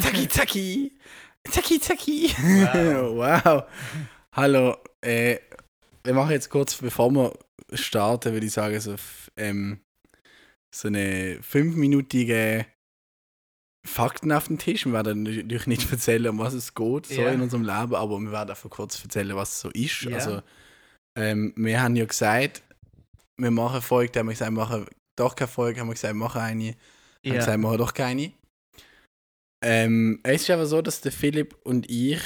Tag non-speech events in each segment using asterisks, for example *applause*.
Zacki, zacki. Zacki, zacki. Wow. Hallo. Äh, wir machen jetzt kurz, bevor wir starten, würde ich sagen, so, ähm, so eine fünfminütige Fakten auf den Tisch. Wir werden natürlich nicht erzählen, um was es geht, so Ja. in unserem Leben, aber wir werden einfach kurz erzählen, was es so ist. Ja. Also, ähm, wir haben ja gesagt, wir machen Folge, dann haben wir gesagt, wir machen doch keine Folge, haben wir gesagt, wir machen eine. Haben Ja. gesagt, wir machen doch keine. Ähm, es ist aber so, dass der Philipp und ich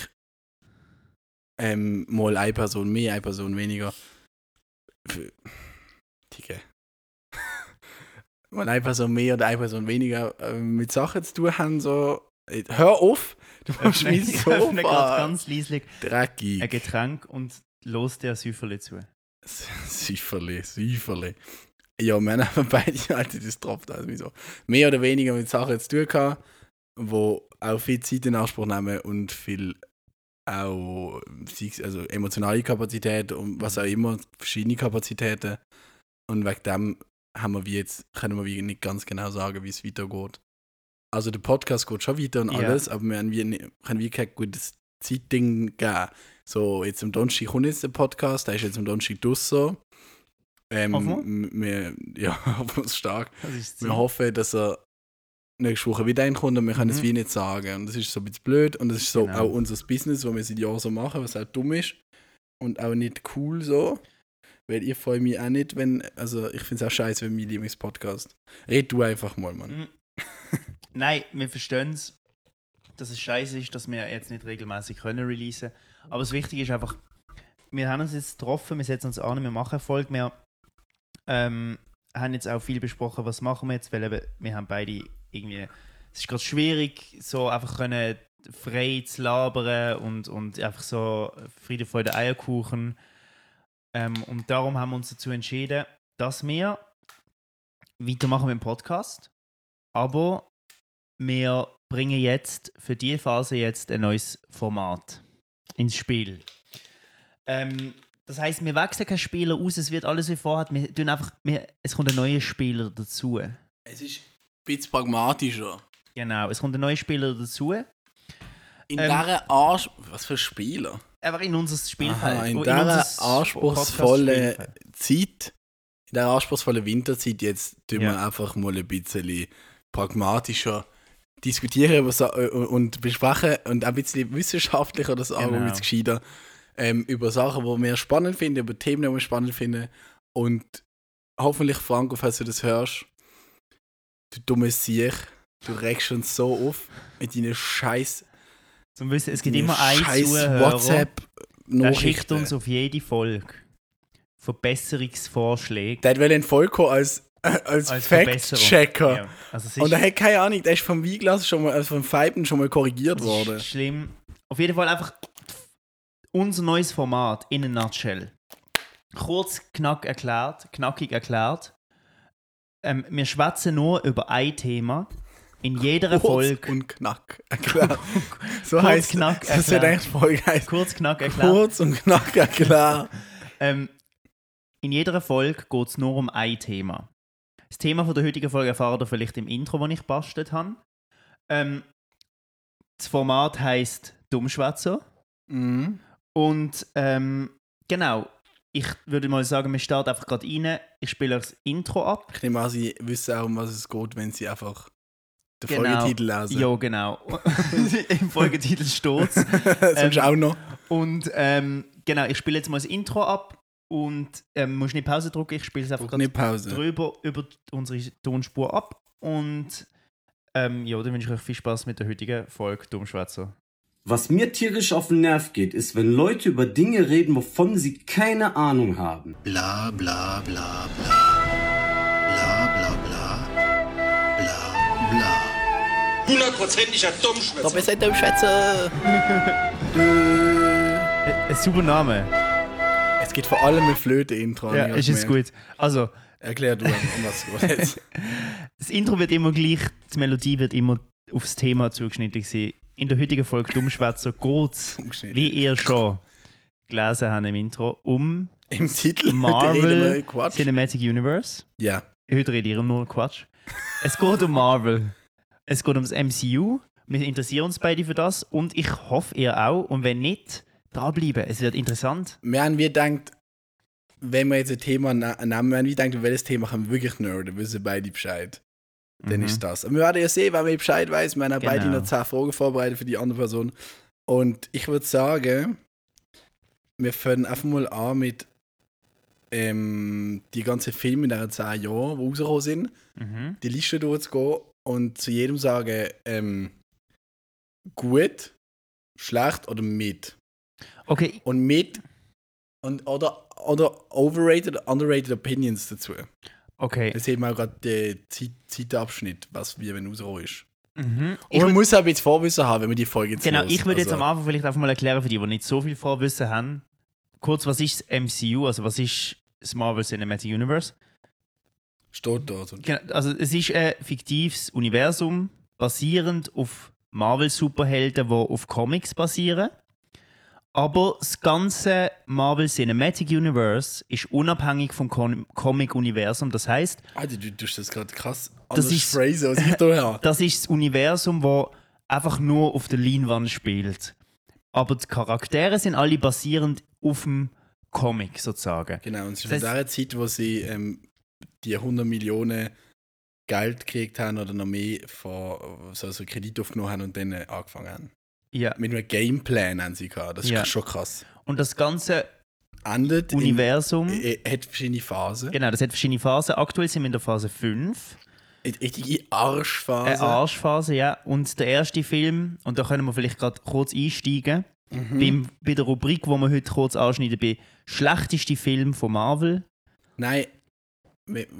ähm, mal eine Person mehr, eine Person weniger. Dicke. *laughs* mal eine Person mehr oder eine Person weniger ähm, mit Sachen zu tun haben, so. Äh, Hör auf! Du machst mich *laughs* Ich so öffne ganz leislich dreckig. ein Getränk und los der Süferle zu. Süferli, Süferli. Ja, wir haben beide *laughs* Alter, das tropft also so. Mehr oder weniger mit Sachen zu tun gehabt, wo auch viel Zeit in Anspruch nehmen und viel auch also emotionale Kapazität und was auch immer, verschiedene Kapazitäten. Und wegen dem haben wir wie jetzt, können wir wie nicht ganz genau sagen, wie es weitergeht. Also der Podcast geht schon weiter und alles, aber wir haben wie, nicht- können wie kein gutes Zeitding geben. So, jetzt am Donnerstag kommt jetzt der Podcast, der ist jetzt am Donnerstag draussen. Ähm, Hoffen m- wir, *laughs* ja, hoffen wir es stark. Wir hoffen, dass er nächste Woche wieder reinkommt und wir können es Mhm. wie nicht sagen. Und das ist so ein bisschen blöd und das ist so Genau. auch unser Business, was wir seit Jahren so machen, was auch dumm ist und auch nicht cool so. Weil ich freue mich auch nicht, wenn, also ich finde es auch scheiße, wenn mein Lieblingspodcast. Red du einfach mal, Mann. Mhm. *laughs* Nein, wir verstehen es, dass es scheiße ist, dass wir jetzt nicht regelmäßig können releasen. Aber das Wichtige ist einfach, wir haben uns jetzt getroffen, wir setzen uns an, wir machen Erfolg. Wir ähm, haben jetzt auch viel besprochen, was machen wir jetzt, weil eben, wir haben beide irgendwie, es ist gerade schwierig, so einfach können frei zu labern und, und einfach so Friede, Freude, Eierkuchen. Ähm, und darum haben wir uns dazu entschieden, dass wir weitermachen mit dem Podcast. Aber wir bringen jetzt für diese Phase jetzt ein neues Format ins Spiel. Ähm, das heißt, wir wechseln keinen Spieler aus, es wird alles wie vorher. Wir tun einfach, wir, es kommt ein neuer Spieler dazu. Es ist bisschen pragmatischer. Genau, es kommt ein neuer Spieler dazu. In Ähm, dieser Arsch... Was für Spieler? Einfach in unser Spielfeld. Aha, in in dieser anspruchsvollen. Zeit, in dieser anspruchsvollen Winterzeit, jetzt tun Ja. wir einfach mal ein bisschen pragmatischer diskutieren äh, und besprechen und auch ein bisschen wissenschaftlicher, das Genau. Argument gescheiter, ähm, über Sachen, die wir spannend finden, über Themen, die wir spannend finden und hoffentlich, Franco, falls du das hörst, du dummes Siech, du regst uns so auf mit deinen scheiß, Zum Wissen, es gibt immer einen Zuhörer, WhatsApp der schickt uns auf jede Folge Verbesserungsvorschläge. Der will in Volko als, als, Als Fact-Checker. Ja, also Und er hat keine Ahnung, der ist vom Weinglas schon mal, also vom Feipen schon mal korrigiert worden. schlimm. Auf jeden Fall einfach unser neues Format in a nutshell. Kurz, knack erklärt, knackig erklärt. Ähm, wir schwätzen nur über ein Thema in jeder Kurz Folge. und knack. Erklärt. *laughs* So Kurz, heißt knack, Das wird erklärt. eigentlich Folge heißt. Kurz, knack erklärt. Kurz und knack erklärt. Ähm, in jeder Folge geht es nur um ein Thema. Das Thema von der heutigen Folge erfahrt ihr vielleicht im Intro, das ich bastelt habe. Ähm, das Format heißt Dummschwätzer. Mhm. Und ähm, genau, ich würde mal sagen, wir starten einfach gerade rein. Ich spiele euch das Intro ab. Ich nehme an, sie wissen auch, um was es geht, wenn sie einfach den Genau. Folgetitel lesen. Ja, genau. *laughs* Im Folgetitel steht *laughs* Sonst ähm, auch noch. Und ähm, genau, ich spiele jetzt mal das Intro ab. Und ähm, musst nicht Pause drücken, ich spiele es einfach gerade drüber über unsere Tonspur ab. Und ähm, ja, dann wünsche ich euch viel Spaß mit der heutigen Folge Dummschwätzer. Was mir tierisch auf den Nerv geht, ist, wenn Leute über Dinge reden, wovon sie keine Ahnung haben. bla bla bla bla. Bla bla bla. Bla bla. Hundertprozentiger Dummschwätzer. Doch, wir sind am Schwätzer. Äh, *laughs* ein super Name. Es geht vor allem mit Flöte-Intro. Ja, habe ich ist gut. Also, Erklär du, um was es *laughs* geht. das Intro wird immer gleich, die Melodie wird immer aufs Thema zugeschnitten sein. In der heutigen Folge Dummschwätzer Zugeschnitten. *laughs* wie ihr schon gelesen habt im Intro, um Im Titel *laughs* Marvel. Cinematic Universe. Ja. Heute rede ich nur Quatsch. Es geht um Marvel. Es geht ums MCU. Wir interessieren uns beide für das und ich hoffe, ihr auch. Und wenn nicht, dranbleiben. Es wird interessant. Wir haben wir gedacht, wenn wir jetzt ein Thema nehmen, wir haben wir gedacht, welches Thema können wir wirklich nerden, wissen beide Bescheid. Dann Mhm. ist das. Und wir werden ja sehen, wenn wir Bescheid weiß. Wir haben auch beide Genau. noch 10 Fragen vorbereitet für die andere Person. Und ich würde sagen, wir fangen einfach mal an mit ähm, die ganzen Filme in diesen 10 Jahren, die rausgekommen sind, Mhm. die Liste durchzugehen und zu jedem sagen, ähm, gut, schlecht oder mit. Okay, Und mit und oder, oder overrated, underrated Opinions dazu. Okay. Das sehen wir auch gerade den Zeit, Zeitabschnitt, was wie wenn rausgekommen ist. Mhm. Und Ich man muss auch bisschen Vorwissen haben, wenn man die Folge jetzt Genau, hört. ich würde jetzt Also, am Anfang vielleicht einfach mal erklären für die, die nicht so viel Vorwissen haben. Kurz, was ist das MCU, also was ist das Marvel Cinematic Universe? Steht da. So. Genau, also es ist ein fiktives Universum, basierend auf Marvel-Superhelden, die auf Comics basieren. Aber das ganze Marvel Cinematic Universe ist unabhängig vom Com Comic-Universum. Das heißt, Alter, du tust das gerade krass Das ist- phrasen, als ich da *laughs* habe. das ist das Universum, wo einfach nur auf der Leinwand spielt. Aber die Charaktere sind alle basierend auf dem Comic sozusagen. Genau, und es ist Das in der Zeit, wo sie ähm, die 100 Millionen Geld gekriegt haben oder noch mehr von so also Kredit aufgenommen haben und dann äh, angefangen haben. Ja. Mit einem Gameplan haben sie gehabt. Das ist Ja. schon krass. Und das ganze Endet Universum, in, äh, hat verschiedene Phasen. genau, das hat verschiedene Phasen. Aktuell sind wir in der Phase 5. Eine richtige Arschphase. Eine Arschphase, ja. Und der erste Film, und da können wir vielleicht gerade kurz einsteigen, Mhm. beim, bei der Rubrik, wo wir heute kurz anschneiden, bei schlechteste Film von Marvel. Nein,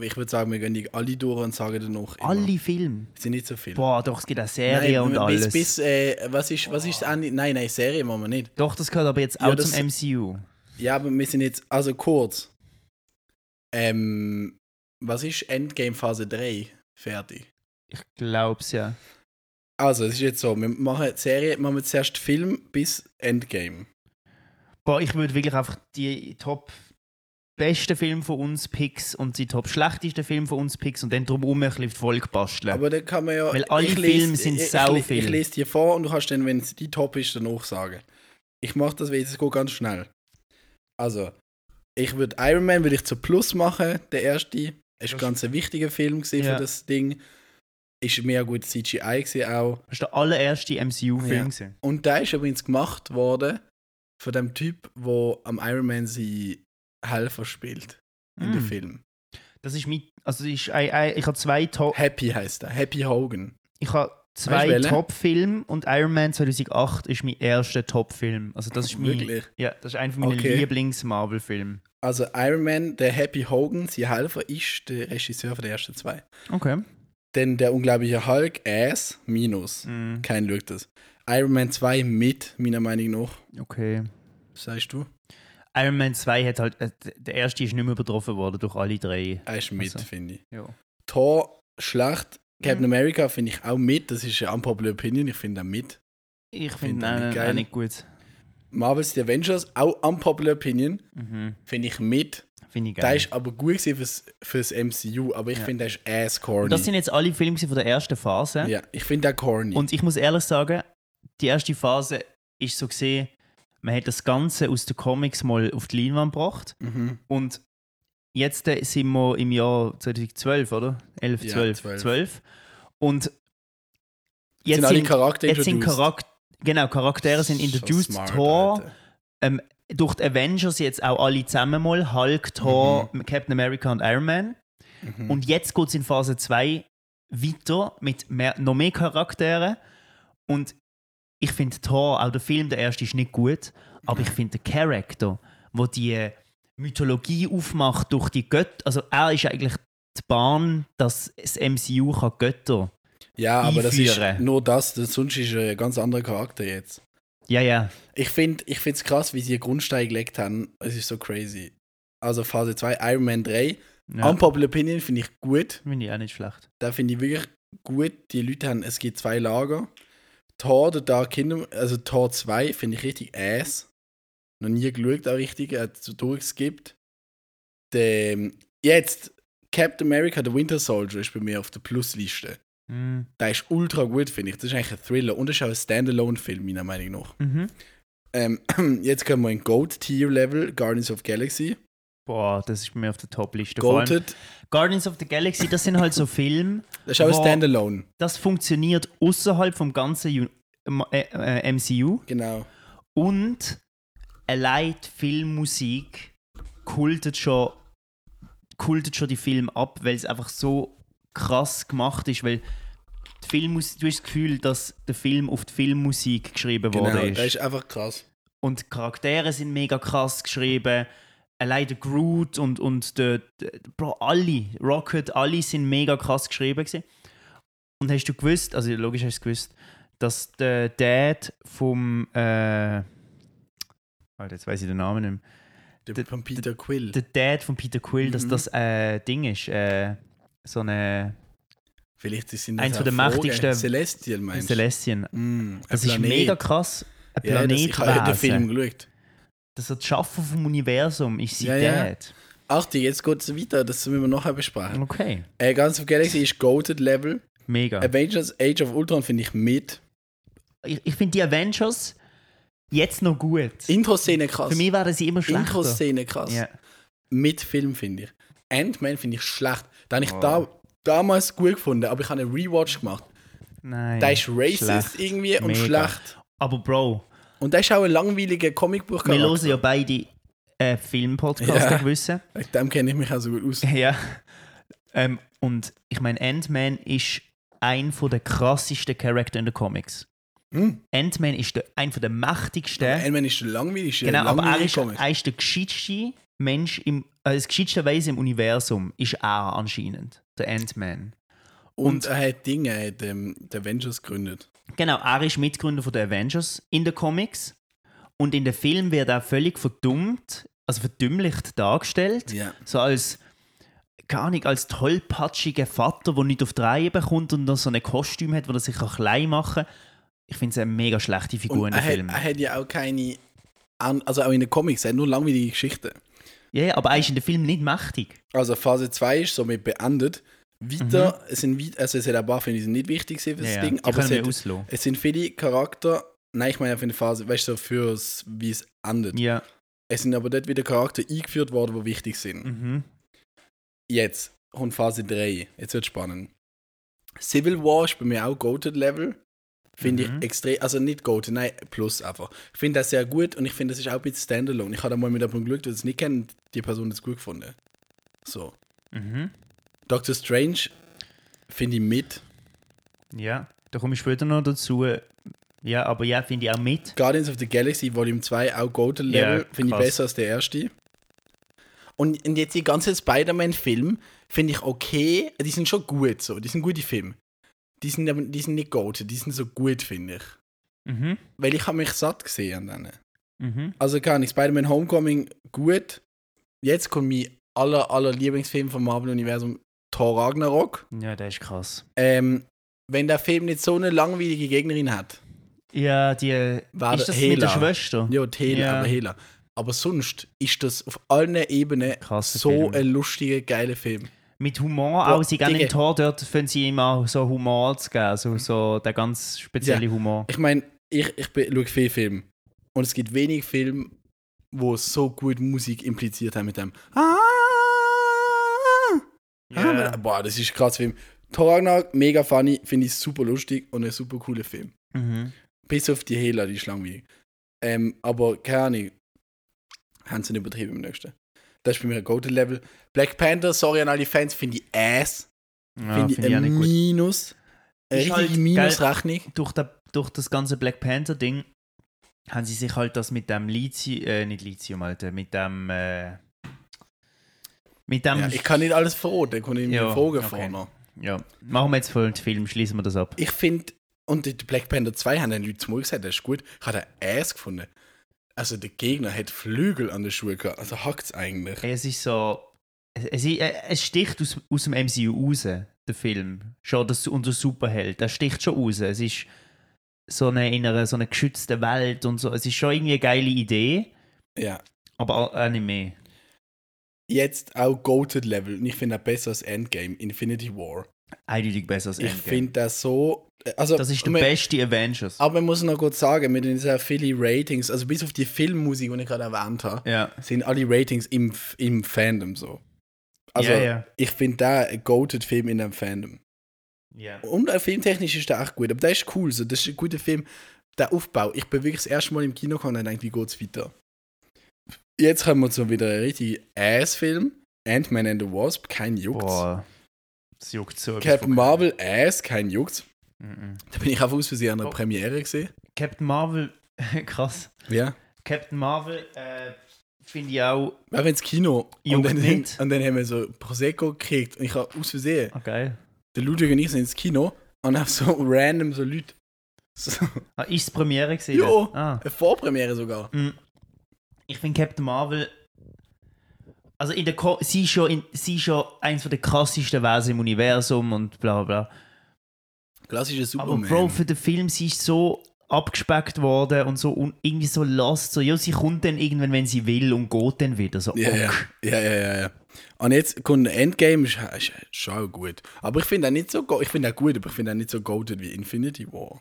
ich würde sagen, wir gehen die alle durch und sagen danach. immer. Alle Filme. Es sind nicht so viele. Boah, doch, es gibt auch Serien Nein, und bis, alles. Bis, äh, was ist, was ist das Ende? Nein, nein, Serie machen wir nicht. Doch, das gehört aber jetzt Ja, auch das- zum MCU. Ja, aber wir sind jetzt, also kurz. Ähm, was ist Endgame Phase 3? Fertig. Ich glaub's ja. Also, es ist jetzt so, wir machen Serie, machen wir zuerst Film bis Endgame. Boah, ich würde wirklich einfach die Top besten Filme von uns Picks und die top schlechtesten Filme von uns Picks und dann drumherum ein bisschen Folge basteln. Aber dann kann man ja. Weil alle ich Filme sind ich, sau ich, viel. ich lese dir vor und du kannst dann, wenn es die Top ist, danach sagen. Ich mache das, weil es geht ganz schnell. Also, ich würde Iron Man würde ich zu Plus machen, der erste. Ist Das- ein ganz ein wichtiger Film gewesen Ja. für das Ding. Ist mehr gut CGI gewesen auch. Das war der allererste MCU-Film. Ja. Und der ist übrigens gemacht worden von dem Typ, wo am Iron Man sie Helfer spielt in dem Mm. Film. Das ist mit, also ich, ich, ich habe zwei Top, Happy heißt er, Happy Hogan. ich habe zwei? Top-Filme und Iron Man 2008 ist mein erster Top-Film. Also das ist mein, Wirklich? ja, das ist einer meiner Okay. Lieblings-Marvel-Filme. Also Iron Man, der Happy Hogan, sein Helfer, ist der Regisseur von der ersten zwei. Okay. Denn der unglaubliche Hulk, Ass, Minus. Mm, Kein schaut das. Iron Man 2 mit, meiner Meinung nach. okay. Was sagst du? Iron Man 2 hat halt, äh, der erste ist nicht mehr übertroffen worden durch alle drei. Er ist mit, Also. finde ich. Ja. Thor, schlecht. Captain Mhm. America finde ich auch mit. Das ist eine unpopular Opinion. Ich finde auch mit. Ich Find finde nicht auch geil. nicht gut. Marvel's The Avengers, auch unpopular Opinion. Mhm. Finde ich mit. Finde ich Der geil. ist aber gut fürs, fürs MCU, aber ich Ja. finde, der ist ass corny. Und das sind jetzt alle Filme von der ersten Phase. ja, ich finde der corny. Und ich muss ehrlich sagen, die erste Phase ist so gesehen, man hat das Ganze aus den Comics mal auf die Leinwand gebracht. mhm. Und jetzt äh, sind wir im Jahr 2012, oder? 11, Ja, 12. 12. 12. Und Jetzt sind sind, Charaktere jetzt sind introduced. Charakter, genau, Charaktere sind introduced. Smart, Alter. durch die Avengers jetzt auch alle zusammen mal. Hulk, Thor, Captain America und Iron Man. Mhm. Und jetzt geht es in Phase 2 weiter mit mehr, noch mehr Charakteren. Und ich finde Thor, auch der Film, der erste ist nicht gut, aber ich finde der Charakter, wo die Mythologie aufmacht durch die Götter, also er ist eigentlich die Bahn, dass das MCU kann Götter. Ja, aber das ist einführen. nur das, das sonst ist er ein ganz anderer Charakter jetzt. Ja, ja. Ich finde ich es krass, wie sie einen Grundstein gelegt haben. Es ist so crazy. Also Phase 2, Iron Man 3. ja. Unpopular Opinion finde ich gut. Finde ich auch nicht schlecht. Da finde ich wirklich gut. Die Leute haben, es gibt zwei Lager. Thor, der Dark Kingdom, also Thor 2 finde ich richtig ass. Noch nie geschaut, auch richtig, hat es so durchgeskippt. Der, jetzt, Captain America, der Winter Soldier, ist bei mir auf der Plusliste. Mhm. Der ist ultra gut, finde ich. Das ist eigentlich ein Thriller und das ist auch ein Standalone-Film, meiner Meinung nach. Mhm. Ähm, *clears throat* jetzt kommen wir in Goat-Tier-Level, Guardians of the Galaxy. Boah, das ist bei mir auf der Top-Liste. Guardians of the Galaxy, das sind halt so *laughs* Filme, das ist auch Standalone. das funktioniert außerhalb vom ganzen U M- äh, äh, MCU Genau. und allein die Filmmusik kultet schon, kultet schon die Filme ab, weil es einfach so krass gemacht ist, weil die Filmmus du hast das Gefühl, dass der Film auf die Filmmusik geschrieben Genau, worden das ist. ist einfach krass. Und die Charaktere sind mega krass geschrieben. Allein der Groot und, und der, der Bro, alle, Rocket, alle sind mega krass geschrieben. Gewesen. Und hast du gewusst, also logisch hast du gewusst, dass der Dad vom. Äh, Alter, jetzt weiß ich den Namen nicht mehr. Der, Der- von Peter Quill. Der Dad von Peter Quill, dass Mhm. das äh, Ding ist. Äh, so eine Vielleicht sind Eins das von der mächtigsten- Celestial meinst du? Celestian. Mm, ein Das ist Planet. mega krass. Ein Ja, das, ich habe den Film geschaut. Das das Schaffen vom Universum ist sie Ja, ja. Achtung, jetzt geht es weiter, das müssen wir nachher besprechen. Okay. Äh, Guardians of Galaxy ist Goated Level. Mega. Avengers Age of Ultron finde ich mit. ich, ich finde die Avengers jetzt noch gut. Intro-Szene krass. Für mich waren sie immer schlechter. Intro-Szene krass. Ja. Mit Film finde ich. Ant-Man finde ich schlecht. Da habe ich Oh. da, damals gut gefunden, aber ich habe einen Rewatch gemacht. Nein. Der ist racist schlecht. irgendwie und Mega. schlecht. Aber Bro, Und der ist auch ein langweiliger Comicbuch. wir hören ja beide äh, Filmpodcasts, Ja. ja. wissen. Mit dem kenne ich mich auch so gut aus. Ja. Ähm, und ich meine, Ant-Man ist ein von der krassesten Charakter in den Comics. Hm. Ant-Man ist der, ein von der mächtigsten. Ant-Man ist der langweiligste. genau, aber er ist, er ist der gescheitste Mensch, im, äh, das Wesen im Universum ist er anscheinend, der Ant-Man. Und er hat Dinge, er hat ähm, die Avengers gegründet. Genau, er ist Mitgründer von den Avengers in den Comics. Und in den Film wird er völlig verdummt, also verdümmlicht dargestellt. Ja. So als, gar nicht als tollpatschiger Vater, der nicht auf die Reihe bekommt und noch so ein Kostüm hat, wo er sich auch klein machen kann. Ich finde es eine mega schlechte Figur Und in er dem hat, Film. er hat ja auch keine. Also auch in den Comics, er hat nur langweilige Geschichten. Ja, ja, aber er ist in dem Film nicht mächtig. Also Phase 2 ist somit beendet. Weiter, es sind also es hat ein paar die sind nicht wichtig für das Mhm. Ja, Ding, aber es, hat, es sind viele Charakter, nein, ich meine für eine Phase, weißt du, so fürs, wie es endet. Ja. Es sind aber dort wieder Charakter eingeführt worden, die wichtig sind. Mhm. Jetzt kommt Phase 3, jetzt wird spannend. Civil War ist bei mir auch Goated Level. Finde Mhm. ich extrem, also nicht Goated, nein, plus einfach. Ich finde das sehr gut und ich finde, das ist auch ein bisschen Standalone. Ich habe da mal mit jemandem Glück, der es nicht kennt, die Person das gut gefunden. So. Mhm. Doctor Strange finde ich mit. Ja, da komme ich später noch dazu. Ja, aber ja, finde ich auch mit. Guardians of the Galaxy Volume 2 auch Goated Level. Ja, finde ich besser als der erste. Und, und jetzt die ganzen Spider-Man-Film finde ich okay. Die sind schon gut so. Die sind gute Filme. Die sind, die sind nicht goated, die sind so gut, finde ich. Mhm. Weil ich habe mich satt gesehen an denen. Mhm. Also kann ich Spider-Man Homecoming gut. Jetzt kommt mein aller, aller Lieblingsfilm vom Marvel-Universum, Thor Ragnarok. Ja, der ist krass. Ähm, wenn der Film nicht so eine langweilige Gegnerin hat, Ja, die. War ist das mit der Hela. Schwester? ja, die Hela, Ja. aber Hela. Aber sonst ist das auf allen Ebenen Krasser so Film. ein lustiger, geiler Film. Mit Humor Boah, auch. Sie gehen im Tor dort, fangen sie immer so Humor zu geben. So, so der ganz spezielle Humor. Ich meine, ich, ich schaue viele Filme. Und es gibt wenig Filme, wo so gut Musik impliziert haben mit dem. Ah, Ja. Ah, boah, das ist ein krasser Film. Ragnarok, mega funny, finde ich super lustig und ein super cooler Film. Mhm. Bis auf die Hela, die ist langweilig. Ähm, aber keine Ahnung, haben sie nicht übertrieben im nächsten. Das ist bei mir ein Golden Level. Black Panther, sorry an alle Fans, finde ich ass. Ja, finde ich finde ich ein. Minus. Richtige halt Minusrechnung. Durch, der, durch das ganze Black Panther-Ding haben sie sich halt das mit dem Lithium, äh, nicht Lithium, Alter, mit dem, äh, mit dem, Ja, ich kann nicht alles verraten, ich kann nicht Ja, Fragen okay. ja, machen wir jetzt voll den Film, schließen wir das ab. Ich finde, und die Black Panther 2 haben die Leute zu mir gesagt, das ist gut. Ich habe den Ass gefunden. Also der Gegner hat Flügel an der Schuhe gehabt. Also hackt es eigentlich. Es ist so, es, es, sticht aus, aus dem MCU raus, der Film. Schon das, unser Superheld, der sticht schon raus. Es ist so eine, in einer so einer geschützten Welt und so. Es ist schon irgendwie eine geile Idee, Ja. aber auch, auch nicht mehr. Jetzt auch Goated Level. Und ich finde auch besser als Endgame, Infinity War. Eindeutig besser als Ich Endgame. finde das so. Also, das ist der man- beste Avengers. Aber man muss noch kurz sagen, mit den sehr vielen Ratings, also bis auf die Filmmusik, die ich gerade erwähnt habe, Ja. sind alle Ratings im, im Fandom so. Also, Ja, ja. ich finde da ein goated Film in einem Fandom. ja. Und auch filmtechnisch ist der echt gut, aber der ist cool, so. das ist ein guter Film. Der Aufbau, ich bin wirklich das erste Mal im Kino gekommen und denke, wie geht's weiter? Jetzt kommen wir zu wieder einem richtig Ass-Film. Ant-Man and the Wasp, kein Juckt. Boah. Das juckt so. Captain Marvel, Ass, kein Juckt. Mhm. Da bin ich einfach aus Versehen an einer Oh. Premiere gesehen. Captain Marvel, *laughs* krass. Ja. Captain Marvel äh, finde ich auch. Waren ins Kino und dann, nicht. *laughs* und dann haben wir so Prosecco gekriegt und ich habe aus Versehen, Ah, geil. der Ludwig und ich sind ins Kino und haben so *laughs* random so Leute, so Ah, ist Premiere gesehen? Jo. Ah. eine Vorpremiere sogar. Mm. Ich finde Captain Marvel. Also in der Ko sie ist schon in, sie ist schon eins der krassesten Wesen im Universum und bla bla. bla. Klassischer Aber Superman. Bro, für den Film, sie ist so abgespeckt worden und so un irgendwie so lost. So, ja, sie kommt dann irgendwann, wenn sie will und geht dann wieder. So, ja, ja, ja, ja, ja. Und jetzt kommt ein Endgame, ist, ist schon gut. Aber ich finde auch nicht so ich finde auch gut, aber ich finde auch nicht so goated wie Infinity War.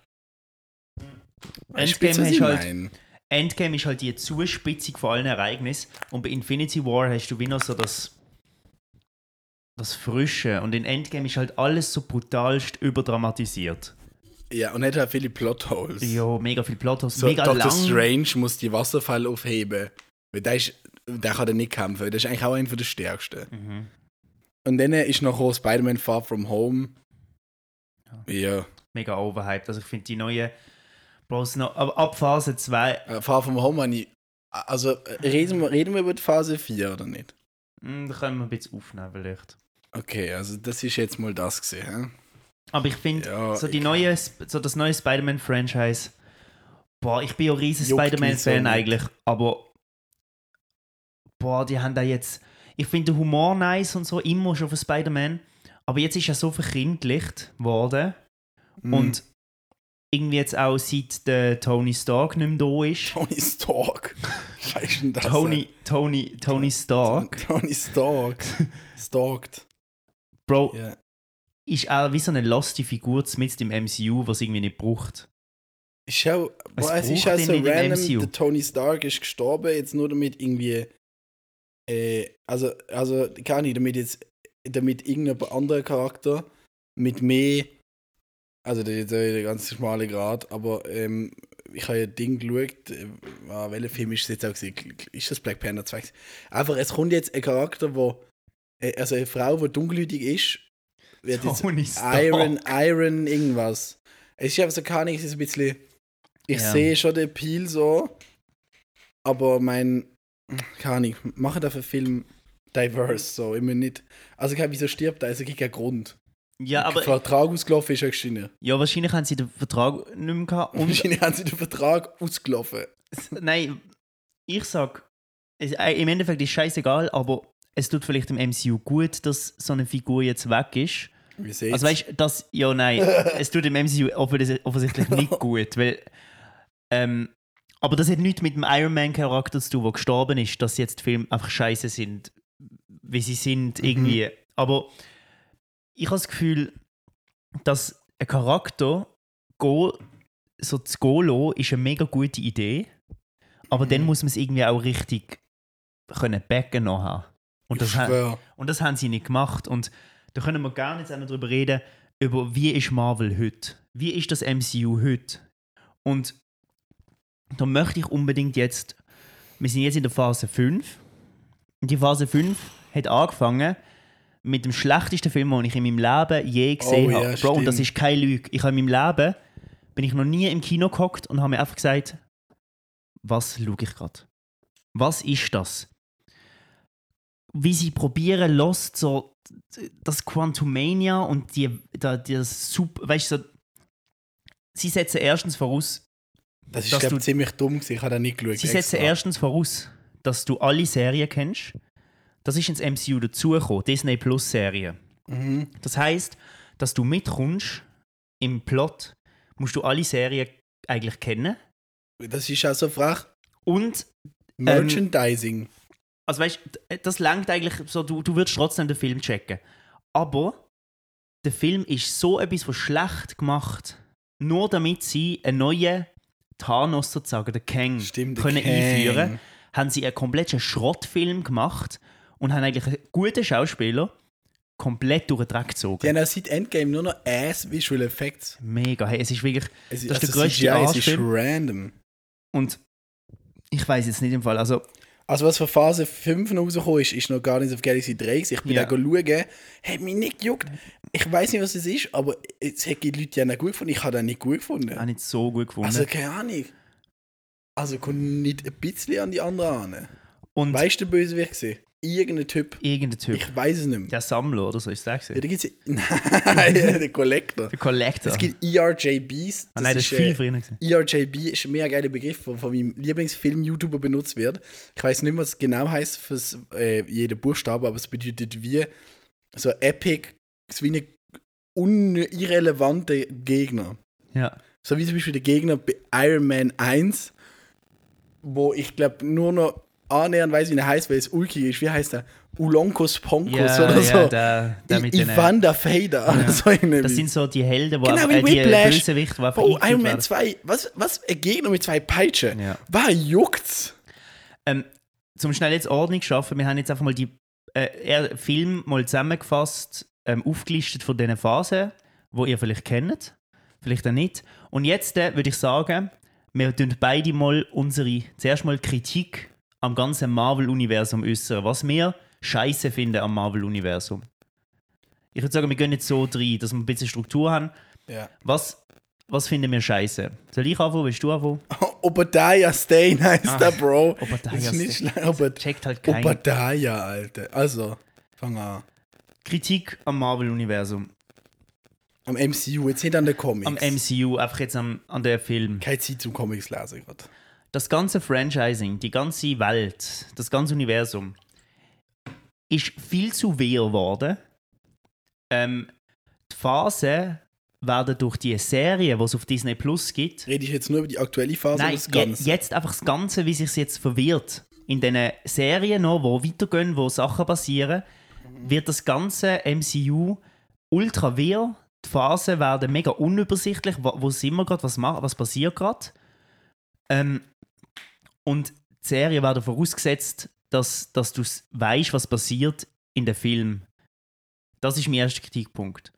Endgame ich halt- mein? Endgame ist halt die Zuspitzung von allen Ereignissen und bei Infinity War hast du wie noch so das das Frische und in Endgame ist halt alles so brutalst überdramatisiert. Ja, und hat halt viele Plotholes. Ja, mega viel Plot, So, mega Doctor lang. Strange muss die Wasserfall aufheben. Weil der, ist, der kann er nicht kämpfen. Der ist eigentlich auch einer der stärksten. Mhm. Und dann ist noch auch Spider-Man Far From Home. Ja. Mega overhyped. Also ich finde die neue Bros noch, aber ab Phase 2, Äh, Far From Home habe ich. Also, äh, reden wir, reden wir über die Phase 4 oder nicht? hm, da können wir ein bisschen aufnehmen vielleicht. Okay, also das ist jetzt mal das gesehen. Aber ich finde, Ja, so, die neue, so das neue Spider-Man-Franchise, boah, ich bin ja ein riesen Spider-Man-Fan so eigentlich, aber boah, die haben da jetzt, ich finde den Humor nice und so, immer schon für Spider-Man, aber jetzt ist er so verkindlicht worden Mhm. und irgendwie jetzt auch seit der Tony Stark nicht mehr da ist. Tony Stark. Ist denn das? Tony, Tony, Tony Stark, *laughs* Tony Stark. Stalked. Bro, Ja. ist auch wie so eine lustige Figur mit im MCU, was irgendwie nicht braucht. Ist auch, boah, es ist auch so random, MCU. der Tony Stark ist gestorben, jetzt nur damit irgendwie, äh, also, also, gar nicht, damit jetzt, damit irgendein anderer Charakter mit mehr, also der, der, der ganz schmale Grad, aber ähm, ich habe ja ein Ding geschaut, äh, welcher Film ist es jetzt auch gesehen? Ist das Black Panther 2? Einfach, es kommt jetzt ein Charakter, wo, äh, also eine Frau, die dunkelhäutig ist, wird jetzt Tony Stark. Iron, Iron irgendwas. Es ist einfach so keine Ahnung, es ist ein bisschen. Ich Ja. sehe schon den Appeal so, aber mein. Keine Ahnung, machen dafür Film diverse, so immer nicht. Also, keine, wieso stirbt er? Also, gibt keinen Grund. Ja, der aber Vertrag ausgelaufen ist ja gestiegen. ja, wahrscheinlich haben sie den Vertrag nicht mehr gehabt. Und Wahrscheinlich haben sie den Vertrag ausgelaufen. nein, ich sag, es, äh, im Endeffekt ist scheißegal, aber es tut vielleicht im MCU gut, dass so eine Figur jetzt weg ist. Wie seht's? Also weißt du, das, ja, nein, *laughs* es tut im MCU offens- offensichtlich *laughs* nicht gut, weil, ähm, aber das hat nichts mit dem Iron Man-Charakter zu tun, der gestorben ist, dass jetzt die Filme einfach scheiße sind, wie sie sind, irgendwie. Aber ich habe das Gefühl, dass ein Charakter go, so zu gehen ist eine mega gute Idee, aber dann muss man es irgendwie auch richtig können backen noch haben. Und das, ich ha- schwör. und das haben sie nicht gemacht. Und da können wir gar nicht darüber reden, über wie ist Marvel heute? Wie ist das MCU heute? Und da möchte ich unbedingt jetzt, wir sind jetzt in der Phase 5. Und die Phase 5 hat angefangen mit dem schlechtesten Film, den ich in meinem Leben je gesehen Oh habe. Bro, und das ist keine Lüge. Ich habe in meinem Leben, bin ich noch nie im Kino gehockt und habe mir einfach gesagt, was schaue ich gerade? Was ist das? Wie sie probieren, Lost so das Quantumania und die, da, das Super, weißt du, so, sie setzen erstens voraus, Das ist, dass glaube du- ich, ziemlich dumm gewesen. Ich habe da nicht geschaut. Sie setzen extra. erstens voraus, dass du alle Serien kennst. Das ist ins MCU dazugekommen, Disney Plus Serien. Mhm. Das heißt, dass du mitkommst im Plot, musst du alle Serien eigentlich kennen. Das ist auch so frech. Und, Merchandising. also weißt du, das langt eigentlich so, du, du würdest trotzdem den Film checken. Aber der Film ist so etwas von schlecht gemacht, nur damit sie einen neuen Thanos sozusagen, den Kang, Stimmt, können Kang. einführen haben sie einen kompletten Schrottfilm gemacht und haben eigentlich einen guten Schauspieler komplett durch den Dreck gezogen. Die haben auch seit Endgame nur noch Ass Visual Effects. Mega. Hey, es ist wirklich. Es, Das ist der also grösste CGI, es ist random. Und ich weiß jetzt nicht im Fall. Also, Also was für Phase 5 noch rausgekommen ist, ist noch Guardians of the Galaxy 3 gewesen. Ich bin Ja. da schauen, hat mich nicht gejuckt. Ich weiß nicht, was es ist, aber es hat die Leute ja nicht gut gefunden. Ich habe das nicht gut gefunden. auch nicht so gut gefunden. Also keine Ahnung. Also kommt nicht ein bisschen an die anderen an. und Weißt du, der Bösewicht gesehen? Irgendein Typ. irgendein Typ. Ich weiß es nicht mehr. der Sammler oder so ist der Ja, da gibt's *laughs* Nein, der Collector. Der Collector. Es gibt ERJBs. ah, nein, das ist äh, viel früher gewesen. ERJB ist ein mega geiler Begriff, der von meinem Lieblingsfilm-YouTuber benutzt wird. Ich weiß nicht, was es genau heißt für äh, jeden Buchstabe, aber es bedeutet wie so Epic, so wie eine un irrelevante Gegner. Ja. So wie zum Beispiel der Gegner bei Iron Man 1, wo ich glaube nur noch annähernd weiß, wie er heißt, weil es ulkig ist. Wie heißt der? Ulonkos Ponkos Ja, oder ja, so. der, der mit I- den. Evander Fader oder so. Das sind so die Helden, wo Genau wie äh, die. Bösewichte, die einfach Oh, Iron Man werden. 2. Was, was? Ein Gegner mit zwei Peitschen? Ja. Was juckt's? Ähm, zum schnell jetzt Ordnung schaffen, wir haben jetzt einfach mal die äh, Film mal zusammengefasst, ähm, aufgelistet von diesen Phasen, wo ihr vielleicht kennt, vielleicht auch nicht. Und jetzt äh, würde ich sagen, wir tun beide mal unsere, zuerst mal Kritik am ganzen Marvel-Universum äußern, was wir scheiße finden am Marvel-Universum. Ich würde sagen, wir gehen jetzt so rein, dass wir ein bisschen Struktur haben. Ja. Was, was finden wir scheiße? Soll ich anfangen? Willst du anfangen? *laughs* Obadiah Stain heißt Ah, der, Bro. Obadiah ist nicht Stane. schlecht. Obad Checkt halt kein. Obadiah, Alter. Also, fang an. Kritik am Marvel-Universum. Am MCU, jetzt nicht an den Comics. Am MCU, einfach jetzt am, an der Film. Keine Zeit zum Comics lesen gerade. Das ganze Franchising, die ganze Welt, das ganze Universum ist viel zu wehr geworden. Ähm, die Phasen werden durch die Serie, die es auf Disney Plus gibt, Rede ich jetzt nur über die aktuelle Phase Nein, das je, Ganze? jetzt einfach das Ganze, wie sich jetzt verwirrt. In diesen Serien noch, wo weitergehen, wo Sachen passieren, wird das ganze MCU ultra wirr. Die Phasen werden mega unübersichtlich. Wo, wo sind wir gerade? Was, was passiert gerade? Ähm, und die Serien werden vorausgesetzt, dass, dass du weißt, was passiert in dem Film. Das ist mein erster Kritikpunkt.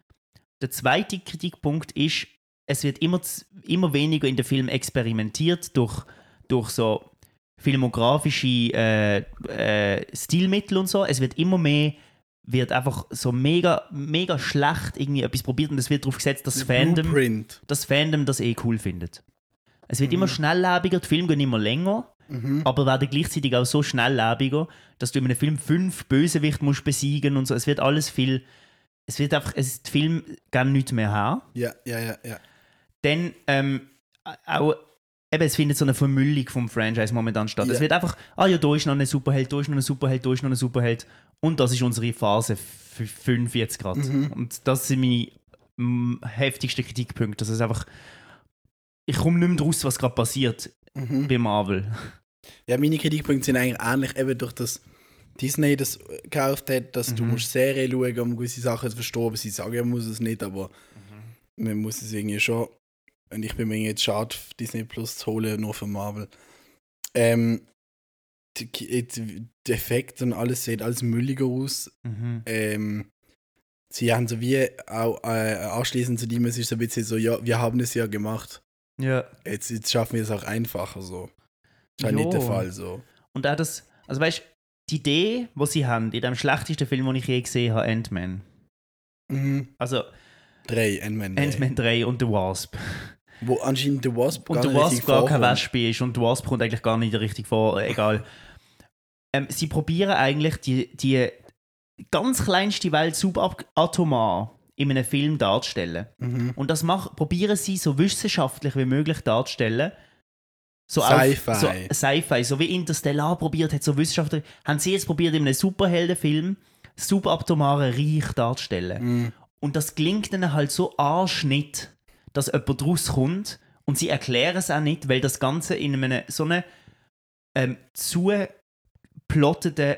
Der zweite Kritikpunkt ist, es wird immer, immer weniger in den Film experimentiert durch, durch so filmografische äh, äh, Stilmittel und so. Es wird immer mehr, wird einfach so mega, mega schlecht irgendwie etwas probiert und es wird darauf gesetzt, dass das Fandom, Blueprint. das Fandom das eh cool findet. Es wird immer schnelllebiger, die Filme gehen immer länger, aber werden gleichzeitig auch so schnelllebiger, dass du in einem Film fünf Bösewicht musst besiegen und so. Es wird alles viel, es wird einfach, es ist, Film geben nichts mehr her. Ja, ja, ja, ja. Dann ähm, auch, eben, es findet so eine Vermüllung vom Franchise momentan statt. Ja. Es wird einfach, ah ja, da ist noch ein Superheld, da ist noch ein Superheld, da ist noch ein Superheld. Und das ist unsere Phase 5 jetzt gerade. Mhm. Und das sind meine heftigsten Kritikpunkte. Dass es einfach, ich komme nicht mehr raus, was gerade passiert Mhm. bei Marvel. Ja, meine Kritikpunkte sind eigentlich ähnlich, eben durch das Disney das gekauft hat, dass du Mhm. musst Serien schauen, um gewisse Sachen zu verstehen, aber sie sagen, man muss es nicht, aber Mhm. man muss es irgendwie schon. Und ich bin mir jetzt schade, Disney Plus zu holen, nur für Marvel. Ähm, die, die, die Effekte und alles sieht alles mülliger aus. Mhm. Ähm, sie haben so wie auch äh, anschließend zu dem, es ist so ein bisschen so, ja, wir haben es ja gemacht. Ja. Jetzt, jetzt schaffen wir es auch einfacher so. Ist halt Jo. nicht der Fall so. Und auch das, also weißt die Idee, die sie haben, in dem schlechtesten Film, den ich je gesehen habe, Ant-Man. Mhm. Also Drei, Ant-Man. drei. Ant-Man 3 und The Wasp. Wo anscheinend The Wasp Und gar The Wasp gar kein. Wespe ist und The Wasp kommt eigentlich gar nicht richtig vor, egal. *laughs* ähm, sie probieren eigentlich die, die ganz kleinste Welt subatomar in einem Film darzustellen. Mhm. Und das mach, probieren sie so wissenschaftlich wie möglich darzustellen. So Sci-Fi. So Sci-Fi, so wie Interstellar probiert hat, so wissenschaftlich, haben sie jetzt probiert, in einem Superheldenfilm subatomare Reich darzustellen. Mhm. Und das klingt dann halt so arschnitt, dass jemand rauskommt und sie erklären es auch nicht, weil das Ganze in einem so einem ähm, zugeplotteten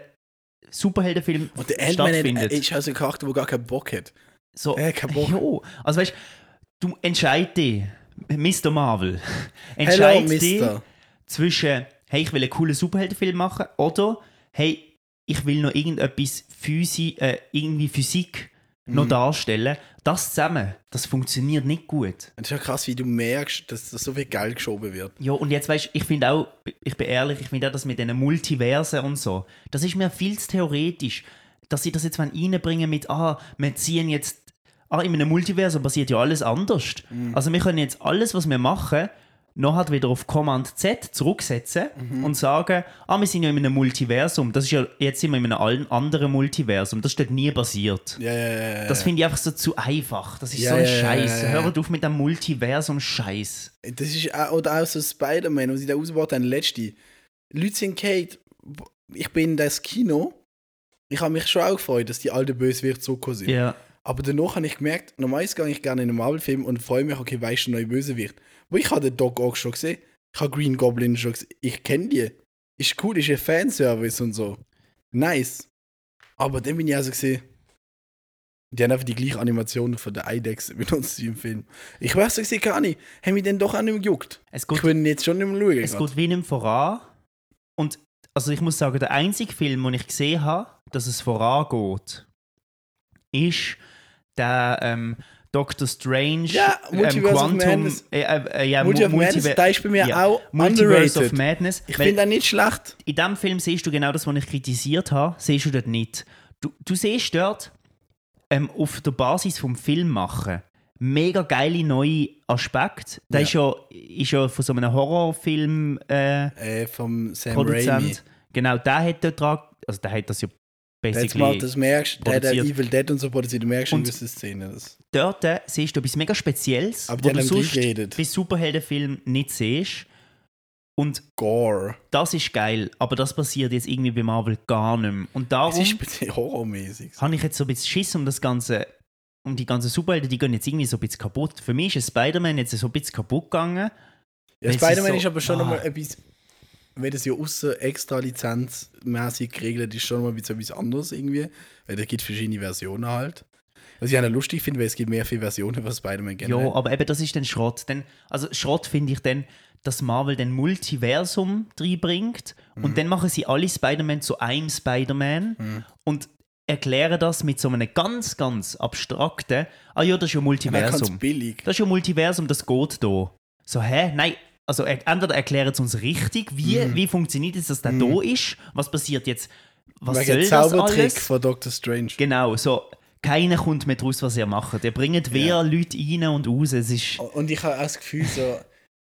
Superheldenfilm Und der stattfindet. ist also ein Charakter, der gar keinen Bock hat. So, Äh, kein Bock. Ja, also weißt du, entscheid dich, Mr. Marvel, *laughs* Hello, entscheid dich zwischen, hey, ich will einen coolen Superheldenfilm machen oder, hey, ich will noch irgendetwas Physi äh, irgendwie Physik Mhm. noch darstellen. Das zusammen, das funktioniert nicht gut. Es ist ja krass, wie du merkst, dass da so viel Geld geschoben wird. Ja, und jetzt weißt ich finde auch, ich bin ehrlich, ich finde auch das mit diesen Multiversen und so, das ist mir viel zu theoretisch, dass sie das jetzt reinbringen mit, ah, wir ziehen jetzt, in einem Multiversum passiert ja alles anders. Also wir können jetzt alles, was wir machen, noch halt wieder auf Command Z zurücksetzen und sagen, ah, wir sind ja in einem Multiversum, das ist ja, jetzt sind wir in einem anderen Multiversum, das ist dort nie passiert. Ja, ja, ja. Das finde ich einfach so zu einfach. Das ist so ein Scheiß. Hört auf mit dem Multiversum-Scheiß. Das ist auch, oder auch so Spider-Man, wo sie da ausgebaut haben, letzte. Leute sind Kate, ich bin in das Kino, ich habe mich schon auch gefreut, dass die alten Bösewichte zurückgekommen sind. Aber danach habe ich gemerkt, normalerweise gehe ich gerne in einen Marvel-Film und freue mich, okay, weißt du, neue Bösewicht. Wo ich habe den Doc Ock schon gesehen, ich habe Green Goblin schon gesehen, ich kenne die. Ist cool, ist ein Fanservice und so. Nice. Aber dann bin ich also gesehen, die haben einfach die gleiche Animation von der Eidechse *laughs* benutzt im Film. Ich weiß gesehen gar nicht, haben mich dann doch auch nicht mehr gejuckt. Es Ich geht, will ihn jetzt schon nicht mehr schauen. es grad. geht wie nicht voran. Und also ich muss sagen, der einzige Film, den ich gesehen habe, dass es vorangeht, ist der ähm, Doctor Strange Ja, Multiverse of Madness. Äh, äh, ja, Multi of Madness, der ist bei mir ja, auch Multiverse of underrated. Madness. Ich finde das nicht schlecht. in diesem Film siehst du genau das, was ich kritisiert habe, siehst du dort nicht. Du, du siehst dort ähm, auf der Basis vom Film machen mega geile neue Aspekte. Der Ja. ist, ja, ist ja von so einem Horrorfilm äh, Äh, vom Sam Raimi. Produzent. Genau, der hat dort dran, also der hat das ja basically. mal, das merkst du, der produziert. Evil Dead und so produziert, du merkst schon Und- gewisse Szenen. Das. dort äh, siehst du etwas mega Spezielles, Aber haben du sonst reingeredet. bei Superheldenfilmen nicht siehst. Und Gore. das ist geil, aber das passiert jetzt irgendwie bei Marvel gar nicht mehr. Und darum Es ist ein bisschen *laughs* horrormäßig. habe ich jetzt so ein bisschen Schiss um das Ganze, um die ganzen Superhelden, die gehen jetzt irgendwie so ein bisschen kaputt. Für mich ist Spider-Man jetzt so ein bisschen kaputt gegangen. Ja, Spider-Man so- ist aber schon Ah. nochmal etwas, wenn das ja außer extra lizenzmäßig geregelt ist, schon mal bisschen etwas anderes irgendwie. Weil da gibt es verschiedene Versionen halt. Was ich auch noch lustig finde, weil es gibt mehr viele Versionen von Spider-Man Ja, generell. aber eben das ist dann Schrott. Denn, also Schrott finde ich dann, dass Marvel den Multiversum reinbringt Mhm. und dann machen sie alle Spider-Man zu einem Spider-Man und erklären das mit so einem ganz, ganz abstrakten, ah ja, das ist ja Man kann es Multiversum. billig. Das ist ja Multiversum, das geht da. So, hä? Nein, also er- entweder erklären sie uns richtig, wie, Mhm. wie funktioniert es, dass der da ist, was passiert jetzt, was Wegen soll dem das Zaubertrick alles? von Doctor Strange. Genau, so, keiner kommt mehr draus, was ihr macht. Ihr bringt wer Ja. Leute rein und raus, es ist... Und ich habe auch das Gefühl, so,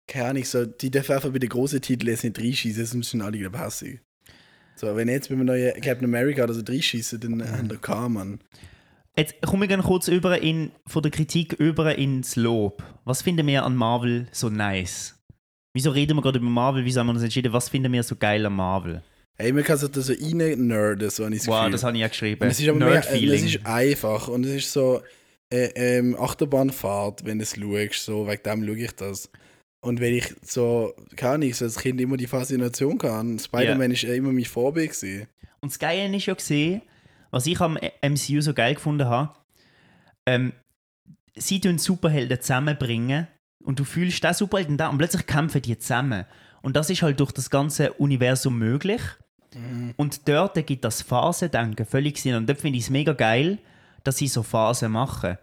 keine Ahnung, so, die dürfen einfach bei den großen Titeln jetzt nicht reinschießen, sonst sind alle wieder passiv. So, wenn jetzt mit einem neuen Captain America oder so reinschießen, dann haben wir keinen, Mann. Jetzt komme ich kurz über in, von der Kritik über ins Lob. Was finden wir an Marvel so nice? Wieso reden wir gerade über Marvel? Wieso haben wir uns entschieden, was finden wir so geil an Marvel? Hey, man kann sich da so rein-nerden, so habe ich das Wow, Gefühl. das habe ich ja geschrieben. Und es ist aber mehr, äh, es ist einfach und es ist so äh, ähm, Achterbahnfahrt, wenn du es schaust, so, wegen dem schaue ich das. Und wenn ich so, keine Ahnung, so als Kind immer die Faszination kann, Spider-Man ist ja immer mein Vorbild gewesen. Und das Geile ist ja gesehen, was ich am MCU so geil gefunden habe, ähm, sie tun Superhelden zusammenbringen und du fühlst den Superhelden da und plötzlich kämpfen die zusammen. Und das ist halt durch das ganze Universum möglich. Und dort gibt das Phasendenken völlig Sinn. Und dort finde ich es mega geil, dass sie so Phasen machen.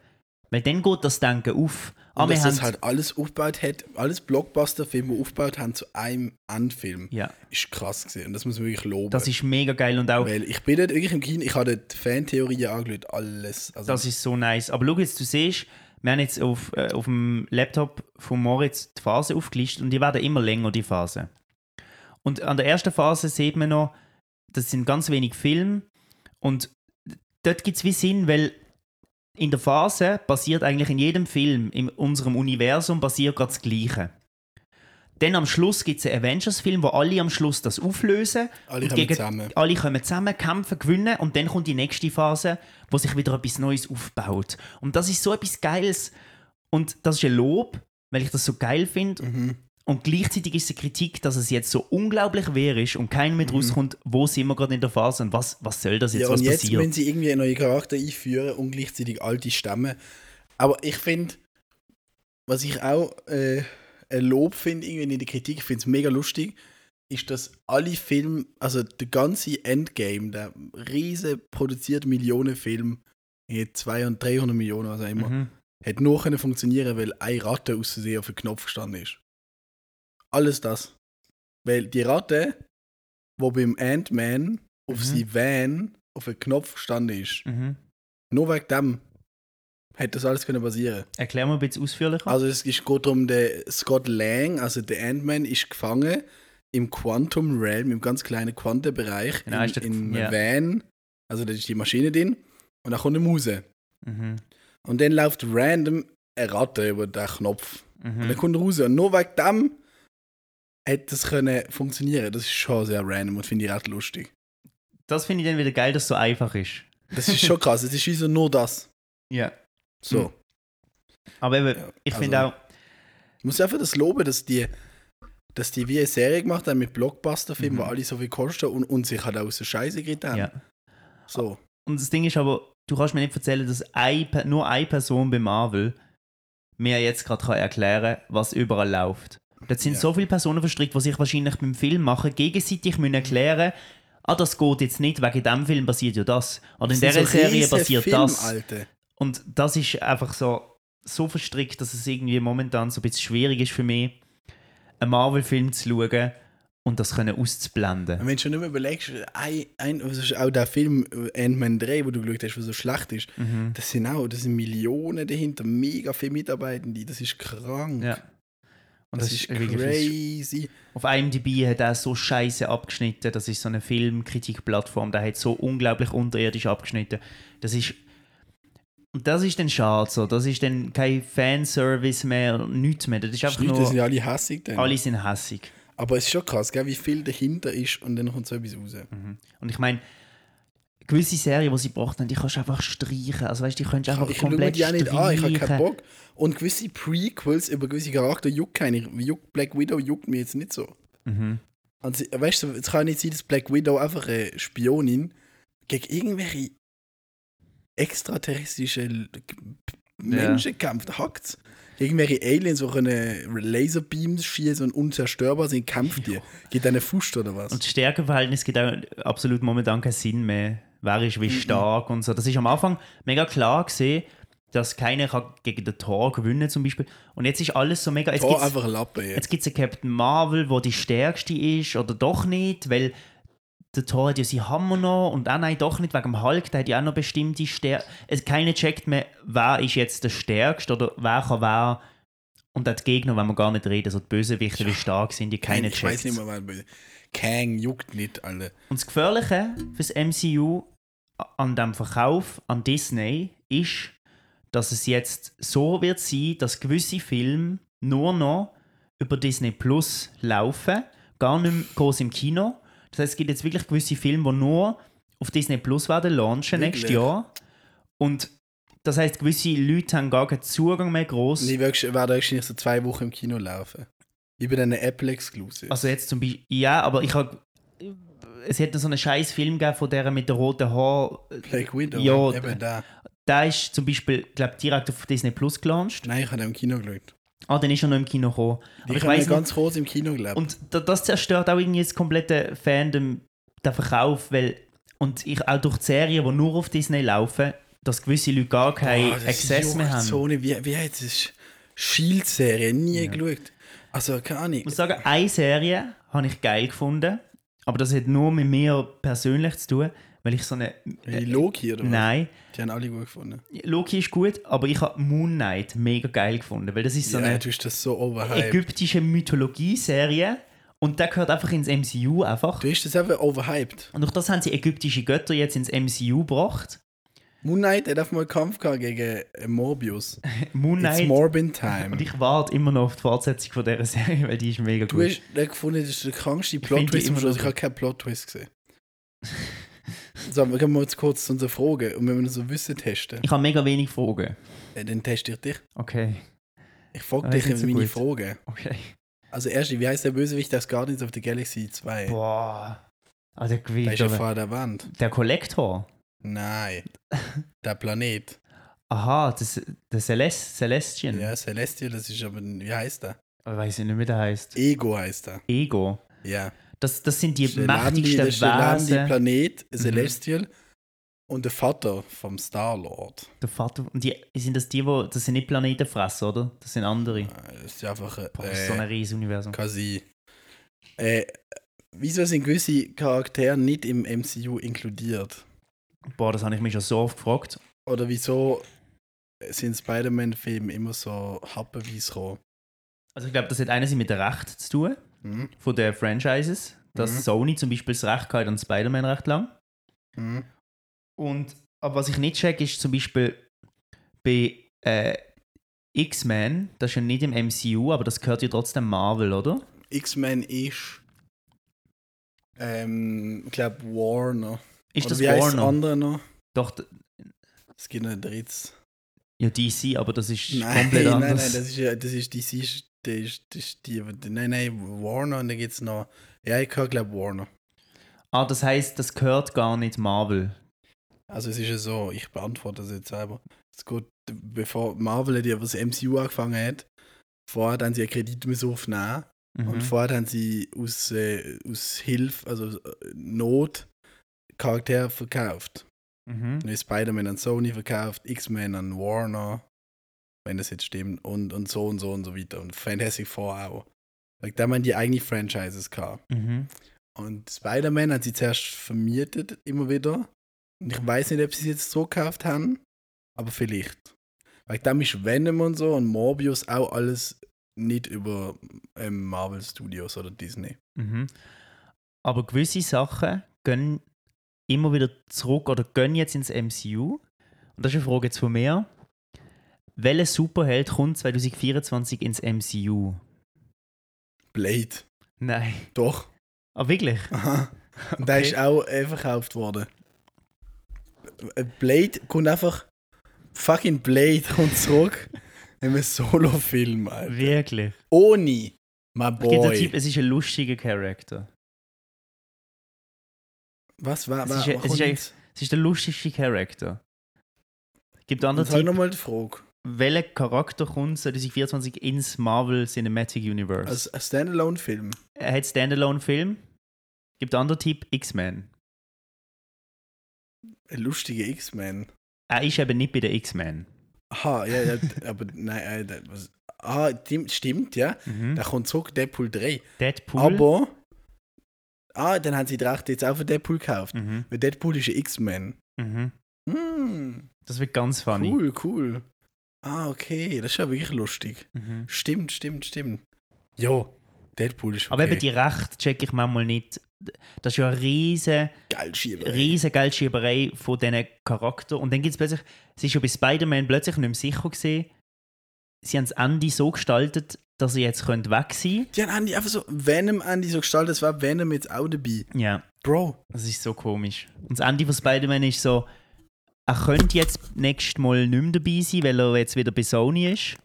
Weil dann geht das Denken auf. Ah, Und dass das halt alles aufgebaut hat, alles Blockbuster-Filme, aufgebaut haben zu einem Endfilm, ja, ist krass gewesen. Und das muss man wirklich loben. das ist mega geil und auch Weil ich bin dort wirklich im Kino, ich habe dort Fantheorien angeschaut, alles. Also, Das ist so nice. Aber schau jetzt, du siehst, wir haben jetzt auf, äh, auf dem Laptop von Moritz die Phase aufgelistet und die werden immer länger, die Phase. Und an der ersten Phase sieht man noch, das sind ganz wenig Filme und dort gibt es wie Sinn, weil in der Phase passiert eigentlich in jedem Film, in unserem Universum, passiert gerade das Gleiche. Dann am Schluss gibt es einen Avengers-Film, wo alle am Schluss das auflösen. Alle kommen gegen- zusammen. Alle kommen zusammen, kämpfen, gewinnen und dann kommt die nächste Phase, wo sich wieder etwas Neues aufbaut. Und das ist so etwas Geiles. Und das ist ein Lob, weil ich das so geil finde. Mhm. Und gleichzeitig ist die Kritik, dass es jetzt so unglaublich wehr ist und kein mehr rauskommt, wo sind wir gerade in der Phase und was, was soll das jetzt, Mhm. Ja, was und jetzt passiert? müssen sie irgendwie einen neuen Charakter einführen und gleichzeitig alte Stämme. Aber ich finde, was ich auch äh, Lob finde, irgendwie in der Kritik, ich finde es mega lustig, ist, dass alle Filme, also der ganze Endgame, der riesen produzierte Millionenfilm, hier 200 und 300 Millionen, was auch immer, Mhm. hätte nur können funktionieren, weil eine Ratte aus Versehen auf den Knopf gestanden ist. Alles das. Weil die Ratte, wo beim Ant-Man auf Mhm. sie Van auf den Knopf gestanden ist, Mhm. nur wegen dem hätte das alles können passieren. Erklär mal ein bisschen ausführlicher. Also es geht darum, der Scott Lang, also der Ant-Man, ist gefangen im Quantum Realm, im ganz kleinen Quantenbereich, Genau, in, der- in ja. Van, also da ist die Maschine drin, und dann kommt eine Muse. mhm. Und dann läuft random eine Ratte über den Knopf. Und Mhm. dann kommt raus. Und nur wegen dem hätte das können funktionieren. Das ist schon sehr random und finde ich recht lustig. Das finde ich dann wieder geil, dass es so einfach ist. Das ist schon *laughs* krass. Es ist wie so nur das. Ja. So. Mhm. Aber eben, ich also- finde auch, Ich muss einfach das loben, dass die, dass die wie eine Serie gemacht haben mit Blockbuster-Filmen, Mhm. wo alle so viel kosten und, und sich halt aus der Scheiße geredet haben. ja. So. Und das Ding ist aber, du kannst mir nicht erzählen, dass ein, nur eine Person bei Marvel mir jetzt gerade kann erklären was überall läuft. Dort sind Ja. so viele Personen verstrickt, die sich wahrscheinlich beim Film machen, gegenseitig müssen erklären ah, das geht jetzt nicht, wegen dem Film passiert ja das. Oder in dieser so Serie passiert Filme, das. Alter. Und das ist einfach so, so verstrickt, dass es irgendwie momentan so ein bisschen schwierig ist für mich, einen Marvel-Film zu schauen und das können auszublenden. Und wenn du schon nicht mehr überlegst, ein, ein, ist auch der Film äh, Ant-Man 3, wo du geschaut hast, der so schlecht ist, Mhm. das sind auch, das sind Millionen dahinter, mega viele Mitarbeitende, das ist krank. Ja. Und das, ist wirklich- crazy. Auf IMDb hat er so scheiße abgeschnitten. Das ist so eine Filmkritikplattform. Der hat so unglaublich unterirdisch abgeschnitten. Das ist. Und das ist dann schade. So. Das ist dann kein Fanservice mehr, nichts mehr. Das ist einfach Die Leute sind nur. alle hässig dann. Alle sind hässig. Aber es ist schon krass, gell, wie viel dahinter ist und dann kommt so etwas raus. Und ich meine, gewisse Serien, die sie gebracht haben, die kannst du einfach streichen. Also weißt du, die könntest du einfach Ich schaue komplett die auch nicht an, ich habe keinen streichen. Bock. Und gewisse Prequels über gewisse Charakter juckt keine. Juckt Black Widow juckt mir jetzt nicht so. Mhm. Also, weißt du, es kann nicht sein, dass Black Widow einfach eine Spionin gegen irgendwelche extraterrestrische L- Menschen kämpft. Da hackt's. Irgendwelche Aliens, die können Laserbeams schießen und unzerstörbar sind, kämpft die. Geht eine Fuß oder was? Und das Stärkeverhältnis gibt auch absolut momentan keinen Sinn mehr. Wer ist Mhm. wie stark und so. Das ist am Anfang mega klar gesehen, dass keiner kann gegen den Thor gewinnen zum Beispiel. Und jetzt ist alles so mega. Jetzt Tor einfach ein Lappen jetzt. jetzt gibt's einen Captain Marvel, wo die stärkste ist oder doch nicht, weil der Thor hat ja seinen Hammer noch und auch nein, doch nicht, wegen dem Hulk, der hat ja auch noch bestimmte Stärke. Keiner checkt mehr, wer ist jetzt der Stärkste oder wer kann wer. Und auch die Gegner, wenn wir gar nicht reden, so die Bösewichte, wie stark sind, die keiner ich weiß checkt. nicht mehr, wer böse. Kang juckt nicht, Alter. Und das Gefährliche fürs MCU an dem Verkauf an Disney ist, dass es jetzt so wird sein, dass gewisse Filme nur noch über Disney Plus laufen, gar nicht mehr groß im Kino. Das heißt, es gibt jetzt wirklich gewisse Filme, die nur auf Disney Plus werden launchen Wirklich? nächstes Jahr. Und das heißt, gewisse Leute haben gar keinen Zugang mehr groß. Ich werde wahrscheinlich so zwei Wochen im Kino laufen. Ich bin eine Apple Exclusive. Also jetzt zum Beispiel, ja, aber ich habe es hätte so einen scheiß Film gegeben von der mit der roten Haar. Black Widow, Ja, eben da. Der ist zum Beispiel, glaube direkt auf Disney Plus gelauncht. Nein, ich habe den im Kino geschaut. Ah, dann ist er noch im Kino gekommen. Aber Ich, habe weiß ihn ganz kurz im Kino gelebt. und da- das zerstört auch irgendwie das komplette Fandom, der Verkauf, weil und ich auch durch die Serien, die nur auf Disney laufen, dass gewisse Leute gar keinen das Access mehr haben. So eine, wie, wie heißt das? Shield-Serie, nie geschaut. Also, keine Ahnung. Ich muss sagen, eine Serie habe ich geil gefunden, aber das hat nur mit mir persönlich zu tun, weil ich so eine. Die Loki oder was? Nein, Die haben alle gut gefunden. Loki ist gut, aber ich habe Moon Knight mega geil gefunden, weil das ist so ja, eine du hast das so ägyptische Mythologie-Serie und der gehört einfach ins MCU einfach. Du hast das einfach overhyped. Und durch das haben sie ägyptische Götter jetzt ins MCU gebracht. Moon Knight hat einfach mal einen Kampf gegen äh, Morbius. *laughs* Moon It's Knight. Morbin Time. Und ich warte immer noch auf die Fortsetzung von dieser *laughs* Serie, weil die ist mega Du gut. hast den gefunden, das ist der krankste Ich Plot-Twist noch Ich habe keinen Plot-Twist gesehen. *laughs* so, wir können mal jetzt kurz unsere Fragen und wenn wir so Wissen testen, Ich habe mega wenig Fragen. äh, dann teste ich dich. Okay, Ich frage dich so meine gut. Fragen. okay. Also erst, wie heißt der Bösewicht aus Guardians of the Galaxy 2? Boah. Ah, der Da Gewicht, ist ja aber- vor der Wand. Der Kollektor. Nein. Der Planet. Aha, das, der Celest, Celestian. Ja, Celestial, das ist aber, wie heißt der? Ich weiß nicht, wie der heißt. Ego heißt er. Ego. Ja. Das, das sind die mächtigsten ist der Wesen. Planet, Celestial und der Vater vom Star-Lord. Der Vater. Und die, sind das die, wo. Das sind nicht Planetenfresser, oder? Das sind andere. Äh, Das ist einfach Boah, das ist so ein äh, riesiges Universum. quasi. Äh, wieso sind gewisse Charaktere nicht im MCU inkludiert? Boah, das habe ich mich schon so oft gefragt. Oder wieso sind Spider-Man-Filme immer so happenweise gekommen? Also ich glaube, das hat einerseits mit der Recht zu tun, Von den Franchises. Dass Mhm. Sony zum Beispiel das Recht hat an Spider-Man recht lang. Hm? Und aber was ich nicht check, ist zum Beispiel bei äh, X-Men, das ist ja nicht im MCU, aber das gehört ja trotzdem Marvel, oder? X-Men ist. Ähm, ich glaube Warner. Ist Oder das wie heißt das Warner? andere noch? Doch, Es gibt noch ein drittes. ja DC, aber das ist Nein, komplett *laughs* nein, anders. nein, das ist ja, das ist die, das ist, das ist, das die, nein, nein, Warner und dann gibt es noch, ja, ich höre glaube Warner. ah, das heißt, das gehört gar nicht Marvel. Also es ist ja so, ich beantworte das jetzt selber. Es geht, bevor Marvel ja was MCU angefangen hat, vorher haben sie einen Kredit müssen aufnehmen Mhm. und vorher haben sie aus, äh, aus Hilfe, also Not, Charaktere verkauft. Mhm. Spider-Man an Sony verkauft, X-Men an Warner, wenn das jetzt stimmt, und, und so und so und so weiter. Und Fantastic Four auch. Weil Da haben die eigene Franchises gehabt. Mhm. Und Spider-Man hat sie zuerst vermietet, immer wieder. Und ich weiß nicht, ob sie es jetzt so gekauft haben, aber vielleicht. Weil dann ist Venom und so und Morbius auch alles nicht über ähm, Marvel Studios oder Disney. Mhm. Aber gewisse Sachen gehen immer wieder zurück oder gehen jetzt ins MCU. Und das ist eine Frage jetzt von mir. Welcher Superheld kommt 2024 ins MCU? Blade. Nein. Doch. Ah, wirklich? Aha. Und *laughs* der Okay. ist auch äh, verkauft worden. Blade kommt einfach. Fucking Blade kommt zurück. *laughs* in einem Solo-Film, Alter. Wirklich? Ohne. My Ich boy. Tipp, es ist ein lustiger Charakter. Was war Es ist es ist? Es ist der lustigste Charakter. Gibt andere Sag Tipp, nochmal die Frage. Welcher Charakter kommt 2024 ins Marvel Cinematic Universe? Als Standalone-Film. er hat Standalone-Film. Gibt andere Tipp, X-Men. Ein lustiger X-Men. Er ist eben nicht bei den X-Men. Aha, ja, ja, aber *laughs* nein, äh, was, ah, stimmt, ja. Mhm. Da kommt zurück Deadpool 3. Deadpool. Aber, ah, dann haben sie die Rechte jetzt auch für Deadpool gekauft. Mhm. Weil Deadpool ist ein X-Men. Mhm. Hm, Das wird ganz funny. cool, cool. Ah, okay, das ist ja wirklich lustig. Mhm. Stimmt, stimmt, stimmt. Jo, Deadpool ist okay. Aber eben die Rechte check ich manchmal nicht. Das ist ja eine riesen, Geil, Schieber. riesen Geldschieberei von diesen Charakteren. Und dann gibt es plötzlich, es ist schon bei Spider-Man plötzlich nicht mehr sicher gesehen. Sie haben das Ende so gestaltet, dass er jetzt könnte weg sein Die haben Andy einfach so Venom Andy so gestaltet, das war Venom jetzt auch dabei. Ja, Bro, das ist so komisch. Und das Ende von Spider-Man ist so, er könnte jetzt nächstes Mal nicht mehr dabei sein, weil er jetzt wieder bei Sony ist.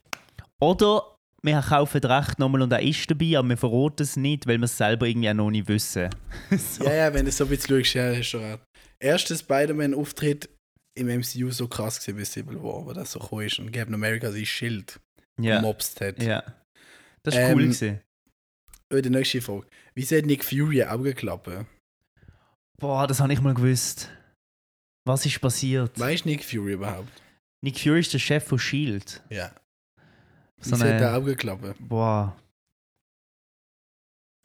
Oder wir kaufen das Recht nochmal und er ist dabei, aber wir verraten es nicht, weil wir es selber irgendwie auch noch nicht wissen. *laughs* so. ja, ja, wenn du so ein bisschen schaust, ja, hast du recht. Erster Spider-Man-Auftritt im MCU so krass gewesen bei Civil War, wo das so cool ist und Captain America sein Schild ja. gemobst hat. ja. Das war cool. Ähm, gewesen. Oh, die nächste Frage. Wieso hat Nick Fury Augenklappe? Boah, das habe ich mal gewusst. Was ist passiert? Weißt Nick Fury überhaupt? Nick Fury ist der Chef von Shield. Ja. So Wieso hat er eine, Augenklappe? boah,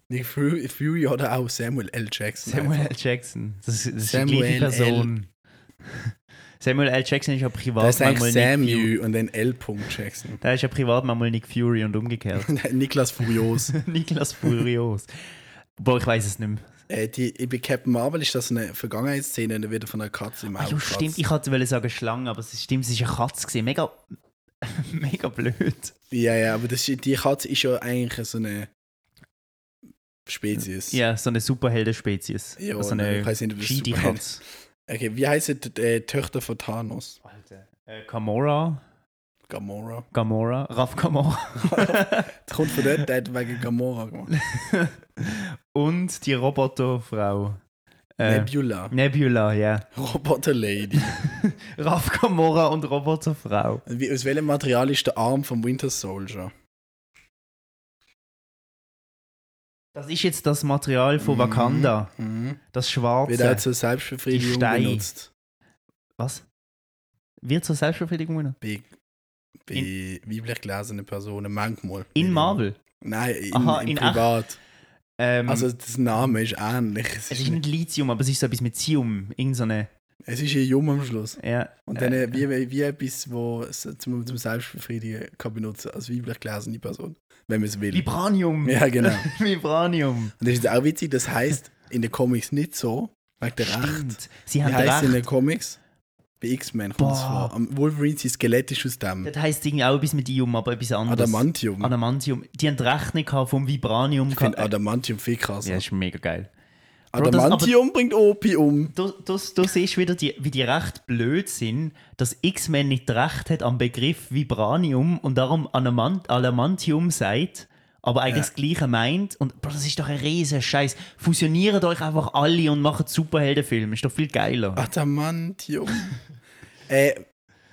Nick Fury, Fury oder auch Samuel L. Jackson? Samuel einfach. L. Jackson. Das, das ist Samuel die gleiche Person. *laughs* Samuel L. Jackson ist ja privat Das ist eigentlich manchmal Nick Fury. Samuel und dann L. Jackson. Da ist ja privat manchmal Nick Fury und umgekehrt. *laughs* Niklas Furios. *laughs* Niklas Furios. Boah, ich weiß es nicht mehr. Äh, die, bei Captain Marvel ist das eine Vergangenheitsszene dann wieder von einer Katze im Ah, Auge. ja, stimmt. Ich wollte sagen Schlange, aber es stimmt, es ist eine Katze gewesen. Mega, *laughs* mega blöd. Ja, ja, aber das, die Katze ist ja eigentlich so eine Spezies. Ja, so eine Superhelden-Spezies. Ja, so ne, eine ich weiß nicht, Katze. Okay, wie heißt die äh, Töchter von Thanos? Alter. Äh, Gamora. Gamora. Gamora, Raf Gamora. Das *laughs* kommt von dort, der hat wegen Gamora gemacht. *laughs* Und die Roboterfrau. Äh, Nebula. Nebula, ja. Roboter Lady. *laughs* Raf Gamora und Roboterfrau. Wie, aus welchem Material ist der Arm vom Winter Soldier? Das ist jetzt das Material von Mhm. Wakanda. Mhm. Das Wird Schwarze. auch zur Selbstbefriedigung benutzt. Was? Wird zur Selbstbefriedigung benutzt? Bei, bei weiblich gelesenen Personen manchmal. In Marvel. Nein, in, Aha, in in privat. Ähm, Also das Name ist ähnlich. Es es ist, nicht Lithium, aber es ist so etwas mit Zium. Irgend so eine. es ist ein Jung am Schluss. Ja, Und dann äh, äh, wie, wie etwas, es zum, zum Selbstbefriedigen kann benutzen als weiblich gelesene Person, wenn man es will. Vibranium. Ja, genau. *laughs* Vibranium. Und das ist auch witzig, das heißt in den Comics nicht so, wegen der Recht. Sie Wie haben heißt es in den. Comics? Bei X-Men kommt es vor. Am Wolverine sein Skelett ist aus dem. Das heisst irgendwie auch etwas mit Ium, aber etwas anderes. Adamantium. Adamantium. Die haben die Rechnung vom Vibranium. ich finde gehabt. Adamantium viel krasser. ja, ist mega geil. Bro, das- Adamantium bringt Opium. Du, du, du siehst wieder, die, wie die recht blöd sind, dass X-Men nicht recht hat am Begriff Vibranium und darum Adamant, Adamantium sagt, aber eigentlich das Gleiche meint. Und Bro, das ist doch ein riesen Scheiß. Fusioniert euch einfach alle und macht Superheldenfilme. Ist doch viel geiler. Adamantium. *laughs* äh,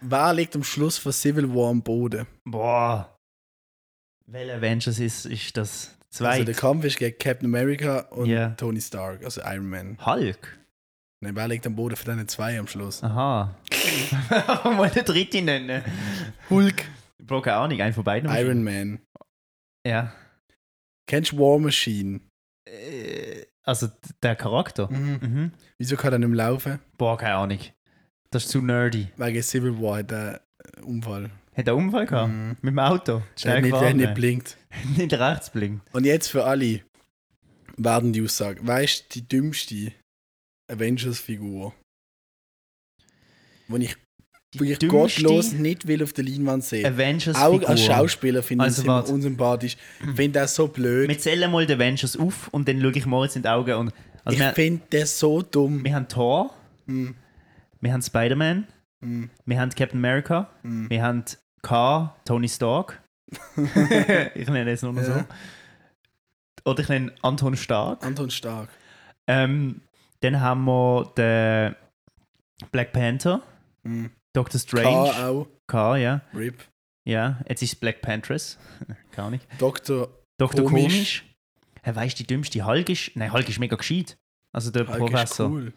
wer liegt am Schluss von Civil War am Boden? Boah. Welcher Avengers ist, ist das? Also Zweit? der Kampf ist gegen Captain America und Ja. Tony Stark, also Iron Man. Hulk? Nein, wer liegt am Boden von diesen zwei am Schluss? Aha. *laughs* Mal den dritten nennen. Hulk, Bro, keine Ahnung, einen von beiden. Iron Man. Ja. Kennst du War Machine? Äh, Also der Charakter. Mhm. Mhm. Wieso kann er nicht mehr laufen? Boah, keine Ahnung. Das ist zu nerdy. Wegen Civil War hat er einen Unfall. Hat er einen Unfall gehabt? Mhm. Mit dem Auto? Er hat Schnell nicht, hat nicht blinkt. *laughs* nicht rechts blinkt. Und jetzt für alle werden die Aussage. Weißt du, die dümmste Avengers-Figur, die ich, wo ich gottlos nicht will auf der Leinwand sehen. Avengers Auch Figur. als Schauspieler finde Also ich es unsympathisch. Ich finde das so blöd. Wir zählen mal die Avengers auf und dann schaue ich Moritz in die Augen. Und, also ich finde das so dumm. wir haben Thor, Mm, wir haben Spider-Man, mm, wir haben Captain America, mm. wir haben K, Tony Stark. *laughs* ich nenne es nur noch Ja. so. Oder ich nenne Anton Stark. Anton Stark. Ähm, dann haben wir den Black Panther, Doctor K Strange. auch. K, ja. RIP. Ja, jetzt ist Black Panthers. Gar *laughs* nicht. Dr. Dr. Komisch. Komisch. Hey, weißt du, die dümmste Hulk ist. Nein, Hulk ist mega gescheit. Also der Hulk ist Professor. cool.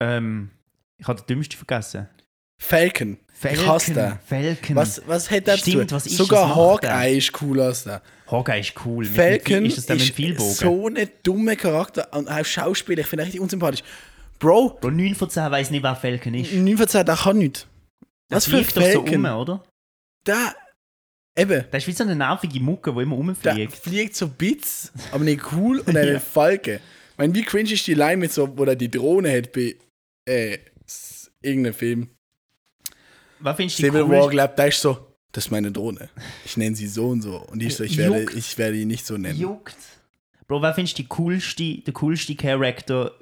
Ähm, ich habe den dümmsten vergessen. Falcon. Ich hasse den. Falcon. Was, was hat der Stimmt, was ist Sogar das? Hawkeye ist cool als der. Hawkeye ist cool. Mit Falcon ist das dann mit ist dem Vielbogen? so ein dummer Charakter und auch Schauspieler. Ich finde ihn richtig unsympathisch. Bro, Bro, 9 von 10 weiß nicht, wer Falcon ist. 9 von 10, der kann nicht. Der Was für fliegt doch so Falcon? um, oder? Der, eben, Der ist wie so eine nervige Mucke, die immer der rumfliegt. fliegt so Bits, aber nicht cool und *laughs* eine Ja. Falke. Ich meine, wie cringe ist die Line mit so, wo er die Drohne hat bei äh, s- irgendeinem Film. Was findest du Civil cool? War, glaubt, der ist so, das ist meine Drohne. Ich nenne sie so und so. Und ich so, ich werde, Juckt. ich werde ihn nicht so nennen. Juckt. Bro, wer findest du die coolste, der coolste Charakter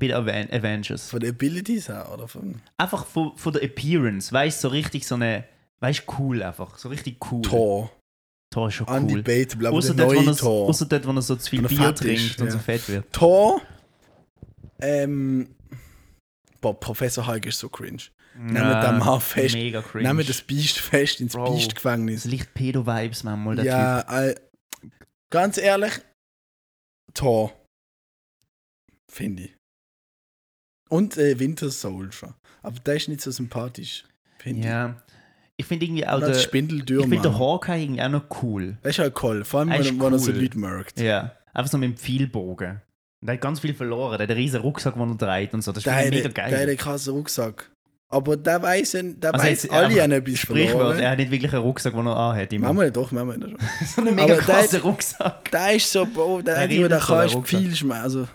bei den Aven Avengers? Von den Abilities her, oder von Einfach von, von der Appearance, weißt du, so richtig so eine, weißt du, cool einfach, so richtig cool. Thor. Thor ist schon cool. Undebatable, aber Außer der dort, neue er- Thor. außer dort, wo er so zu viel er Bier trinkt und ja. so fett wird. Thor. Ähm. Boah, Professor Hulk ist so cringe. Nehmen wir den mal fest. Mega cringe. Nehmen wir das Biest fest ins Bro. Biestgefängnis. Das liegt Pedo-Vibes manchmal, der Ja, äh, ganz ehrlich, Thor. Finde ich. Und äh, Winter Soldier. Aber der ist nicht so sympathisch. Finde ich. Ja. Ich finde irgendwie auch der, als ich Spindeldürmer. finde der Hawkeye irgendwie auch noch cool. Das ist halt cool. Vor allem, wenn, ist er- wenn er so cool. Leute merkt. Ja. Einfach so mit dem Pfeilbogen. Und er hat ganz viel verloren. Der hat einen riesen Rucksack, den er trägt und so. Das Der ich mega der hat geil. einen krassen Rucksack. Aber der weiß, der Also weiß alle haben etwas Sprichwort, verloren. er hat nicht wirklich einen Rucksack, den er anhat. Immer. Wir doch, machen wir das *laughs* schon. so einen mega der krassen Rucksack. Der ist so, Bro, der Der der der ist Rucksack. viel schmecken. Also.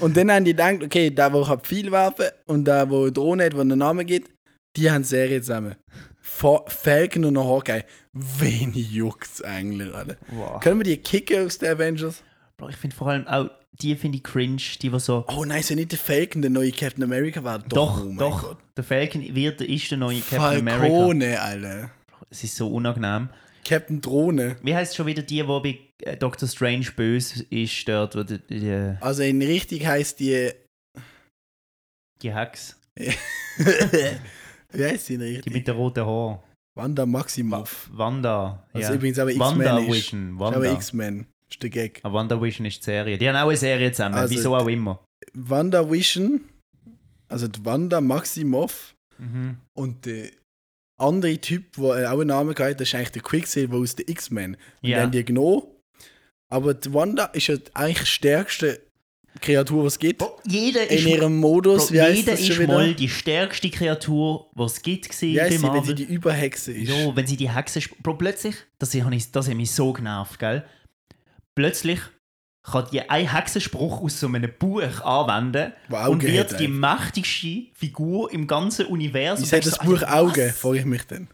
Und dann haben die gedacht, okay, der, der kann viel werfen und der eine Drohne hat, der einen Namen gibt, die haben Serie zusammen. Fa- Falcon und Hawkeye. Wen juckt's eigentlich, Alter? Wow. Können wir die kicken aus den Avengers? Bro, ich finde vor allem auch die finde ich cringe, die, die so. Oh nein, so nicht der Falcon, der neue Captain America war. Doch, oh mein doch. Der Falcon wird, ist der neue Captain America. Falcone, Alter. Es ist so unangenehm. Captain Drohne. Wie heißt schon wieder die, die bei äh, Doctor Strange böse ist, dort, wo die, die, Also in richtig heißt die. die Hex, *laughs* Wie heißt die in die richtig? mit den roten Haaren. Wanda Maximoff. Wanda. Was ja. übrigens aber Wanda X-Men ist. Vision. Ist aber Wanda. X-Men. Ist der Gag. Ah, Wanda Vision ist die Serie. Die haben auch eine Serie zusammen, Also, wieso auch immer. Wanda Vision. Also die Wanda Maximoff. Mhm. Und der andere Typ, der auch einen Namen hat, das ist eigentlich der Quicksilver aus den X-Men. Die Ja. haben die genommen. Aber die Wanda ist ja eigentlich die stärkste Kreatur, was es gibt. Jeder In ist, ihrem Modus, Bro, wie heißt jeder das ist schon wieder? mal die stärkste Kreatur, die es gibt bei sie, wenn sie die Überhexe ist? Ja, wenn sie die Hexe... sp- Bro, plötzlich, das hat mich so genervt, gell? Plötzlich kann die einen Hexenspruch aus so einem Buch anwenden Wo Augen und wird hat die einfach. mächtigste Figur im ganzen Universum. Wieso hat das so, Buch Augen, frage ich mich dann.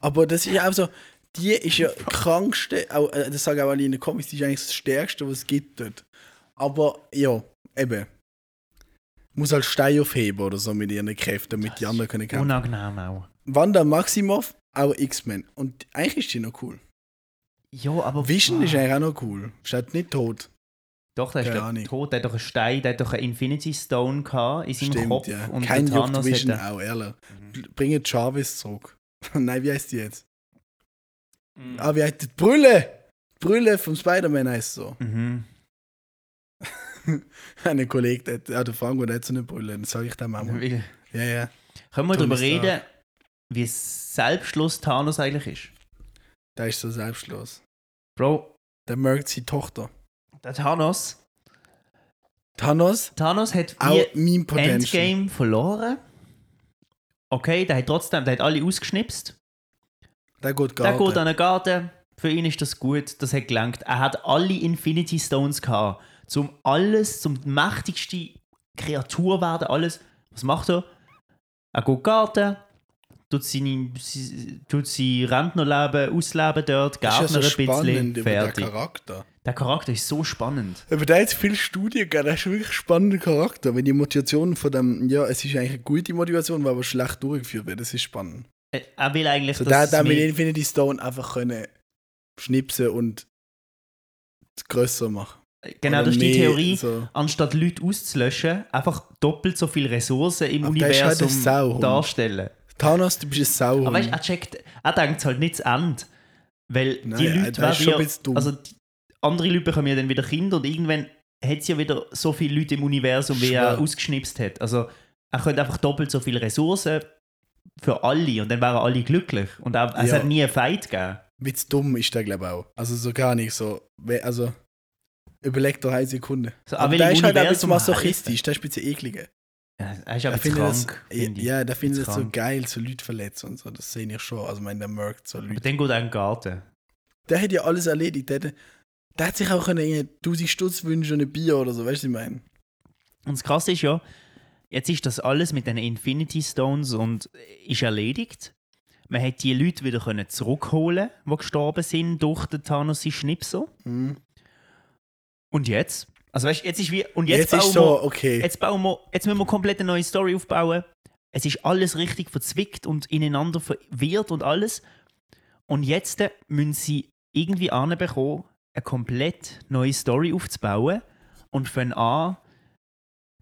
Aber das ist ja auch so, die ist ja *laughs* krankste, auch, äh, das sagen auch alle in den Comics, die ist eigentlich das Stärkste, was es gibt dort. Aber ja, eben. Muss halt Stein aufheben oder so mit ihren Kräften, damit die anderen können kämpfen. Unangenehm auch. Wanda Maximoff, auch X-Men. Und eigentlich ist die noch cool. Ja, aber... Vision Ah. ist eigentlich auch noch cool. Ist halt nicht tot. Doch, der ist doch tot. Der hat doch einen Stein, der hat doch einen Infinity Stone gehabt in seinem Stimmt, Kopf. ja. Und Kein Thanos Vision hätte- auch, ehrlich. Bringe Jarvis zurück. *laughs* Nein, wie heißt die jetzt? Mhm. Ah, wie heißt die? Brille! Die Brille vom Spider-Man heißt so. Mhm. *laughs* Ein Kollege, der, hat- ja, der Franco, der hat so eine Brille, das sage ich dem auch mal. Ja, ja. Können wir darüber reden, wie selbstlos Thanos eigentlich ist? Der ist so selbstlos. Bro, Der merkt seine Tochter. Der Thanos, Thanos, Thanos hat auch mein Potential. Endgame verloren. Okay, der hat trotzdem, der hat alle ausgeschnipst. Der geht Der gar geht an den Garten. Für ihn ist das gut, das hat gelangt. Er hat alle Infinity Stones gehabt. Zum alles, zum mächtigste Kreatur werden, alles. Was macht er? Er geht Garten, tut, seine, tut sein Rentnerleben ausleben dort, Gärtner so ein bisschen, fertig. Charakter. Der Charakter ist so spannend. Über den hat viel Studien gegeben, der ist wirklich ein spannender Charakter. Wenn die Motivation von dem, ja, es ist eigentlich eine gute Motivation, die aber schlecht durchgeführt wird, das ist spannend. Er- Er will eigentlich, So, dass der auch mit Infinity Stone einfach können schnipsen und es grösser machen. Genau, Oder das ist die Theorie. So. Anstatt Leute auszulöschen, einfach doppelt so viele Ressourcen im Aber der halt Universum Sauhund. darstellen. Thanos, du bist ein Sau. Aber weißt, er checkt, er denkt halt nicht zu Ende. Weil die Nein, Leute der ein bisschen dumm. ja, also die, andere Leute bekommen ja dann wieder Kinder und irgendwann hat es ja wieder so viele Leute im Universum, wie er Schwör. ausgeschnipst hat. Also er könnte einfach doppelt so viele Ressourcen für alle und dann wären alle glücklich. Und auch, es Ja. hat nie einen Fight gegeben. Wie dumm ist der, glaube ich, auch. Also so gar nicht so. Also, überleg doch eine Sekunde. So, Aber der ist halt ein bisschen masochistisch, der ist ein bisschen ekliger. Ja, er ist aber das, krank, ja, finde ich. ja, der findet Jetzt das so geil, so Leute verletzen und so. Das sehe ich schon. Also, ich meine, der merkt so Aber Leute. dann geht er in den Garten. Der hat ja alles erledigt. Der, hat- der hat sich auch können, irgendwie 1000 Stutz wünschen und ein Bier oder so, weißt du, was ich meine? Und das Krasse ist ja, jetzt ist das alles mit den Infinity Stones und ist erledigt. Man hat die Leute wieder können zurückholen, die gestorben sind durch den Thanos Schnipsel. Hm. Und jetzt? Also weißt, jetzt ist wie und jetzt, Jetzt, bauen so, wir, okay. jetzt bauen wir, jetzt müssen wir komplett eine neue Story aufbauen. Es ist alles richtig verzwickt und ineinander verwirrt und alles. Und jetzt äh, müssen sie irgendwie anbekommen, eine komplett neue Story aufzubauen und fangen an,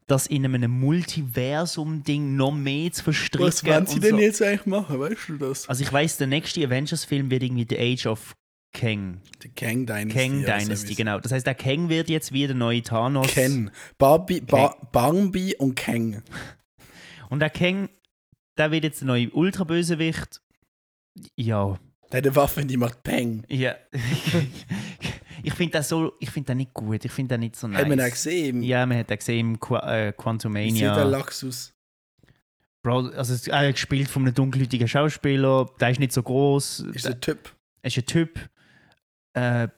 das in einem Multiversum-Ding noch mehr zu verstricken. Was wollen sie und denn so. jetzt eigentlich machen, weißt du das? Also ich weiß, der nächste Avengers-Film wird irgendwie The Age of Kang. Die Kang Dynasty. Kang so Dynasty, genau. Das heißt, der Kang wird jetzt wieder neu Thanos. Ken. Barbie, ba Bambi und Kang. Und der Kang, der wird jetzt der neue Ultrabösewicht. Ja, Der hat eine Waffe, die macht Peng. ja. *laughs* *laughs* ich finde das so, ich finde das nicht gut. Ich finde das nicht so nice. Hat man auch gesehen? Ja, man hat das gesehen im Qu äh, Wie sieht der Quantumania. Lachs aus? Bro, also es- er gespielt von einem dunkelhäutigen Schauspieler. Der ist nicht so groß. Ist der Typ. Er ist ein Typ. Äh,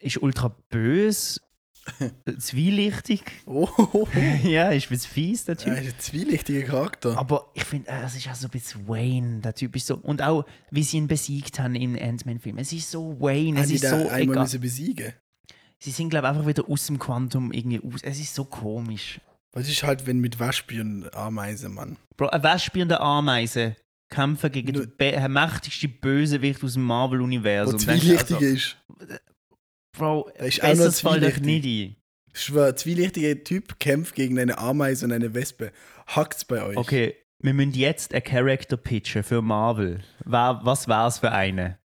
ist ultra böse. *laughs* zwielichtig. Oh, *laughs* ja, ist ein bisschen fies, der er Typ. ist ein zwielichtiger Charakter. Aber ich finde, äh, es ist auch so ein bisschen Wayne. Der Typ ist so. Und auch, wie sie ihn besiegt haben in Ant-Man-Filmen. Es ist so Wayne. Haben Es ist so einmal egal. müssen besiegen sie sind, glaube ich, einfach wieder aus dem Quantum irgendwie aus. Es ist so komisch. Was ist halt, wenn mit Waschbär und Ameisen, Mann? Bro, eine eine Ameise kämpfen gegen Nur- den be- mächtigste Bösewicht aus dem Marvel-Universum. zwielichtig Also, ist. Bro, Da ist besseres nicht ein. Ich schwör, ein zwielichtiger Typ kämpft gegen eine Ameise und eine Wespe. Hackt's bei euch? Okay, wir müssen jetzt einen Character pitchen für Marvel. Was wär's für eine?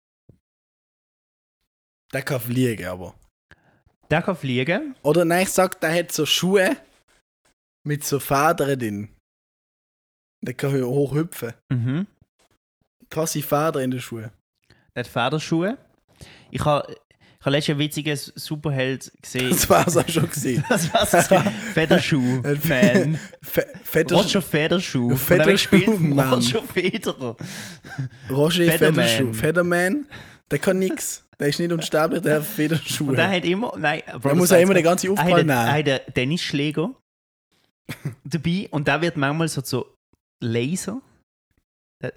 Der kann fliegen, aber. Der kann fliegen. Oder nein, ich sag, der hat so Schuhe mit so Federn drin. Der kann hoch hüpfen. Mhm. Krasse Federn in den Schuhen. Der hat Federschuhe. Ich habe ich hab letztens einen witzigen Superheld gesehen. Das war's auch schon gesehen. *laughs* Das war's. gewesen. Federschuh-Fan. *laughs* Fe Fetter Roger Federschuh. Und Federschuh, er gespielt von Mann. Roger Federer. Roger Federman. Federschuh. Federman, der kann nix. Der ist nicht unsterblich, der hat Federschuhe. Und er hat immer. Nein, Bro, Der muss war auch jetzt immer den ganzen Er Aufprall nehmen. er hat einen Tennisschläger dabei und der wird manchmal so zu Laser.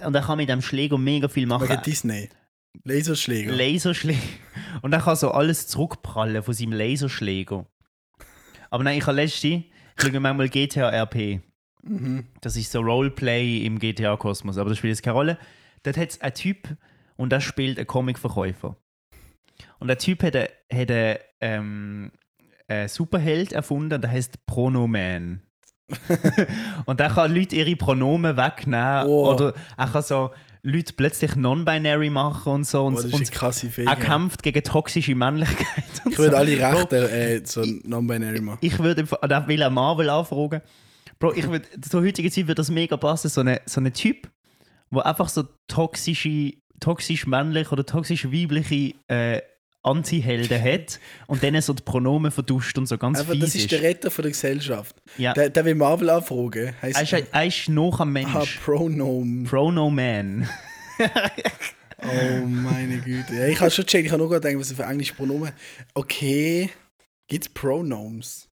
Und er kann mit dem Schläger mega viel machen. Wegen Disney. Laserschläger. Laserschläger. Und er kann so alles zurückprallen von seinem Laserschläger. Aber nein, ich habe letzte, ich manchmal GTA RP. mhm. Das ist so Roleplay im GTA-Kosmos, aber das spielt jetzt keine Rolle. Dort hat es einen Typ und der spielt einen Comic-Verkäufer. Und der Typ hat, einen- hat einen, ähm, einen Superheld erfunden, der heißt Pronoman. *laughs* und der kann Leute ihre Pronomen wegnehmen Oh. oder er kann so Leute plötzlich non-binary machen und so. Und, Oh, und er kämpft gegen toxische Männlichkeit. Ich würde so. alle Rechte äh, so non-binary machen. Ich würde, da will er Marvel anfragen. Bro, ich würde, zur heutigen Zeit würde das mega passen. So eine, so eine Typ, wo einfach so toxische, toxisch männlich oder toxisch weibliche äh, Anti-Helden hat und denen so die Pronomen verduscht und so ganz Aber fies das ist der Retter von der Gesellschaft. ja. Der, der will Marvel anfragen. Heißt, er, ist, er ist noch ein Mensch. Pronomen. Pronoman. *laughs* Oh meine Güte. Ich habe schon gecheckt, ich habe nur gerade gedacht, was für englische Pronomen. Okay. Gibt's Pronoms?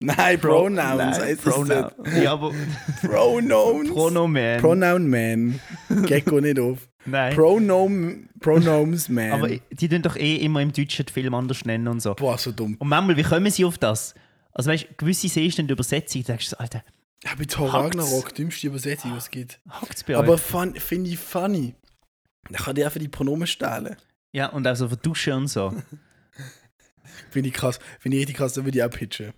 Nein, Pronouns Nein, heißt Pronoun. nicht. Ja, aber *laughs* Pronouns. Pronoman. Pronoun Man. Gecko nicht auf. Nein. Pronom, Pronoms Man. aber die tun doch eh immer im Deutschen die Film anders nennen und so. Boah, so dumm. Und manchmal, wie kommen sie auf das? Also weißt du, gewisse siehst du in der Übersetzung, denkst du Alter, Ja, bei Thor. Ragnarok, dümmste Übersetzung, was es gibt. hackt's bei Aber euch? fun, finde ich funny. Da kann der einfach die Pronomen stehlen. Ja, und auch so verduschen und so. *laughs* Finde ich krass. Finde ich richtig krass, da würde ich auch pitchen.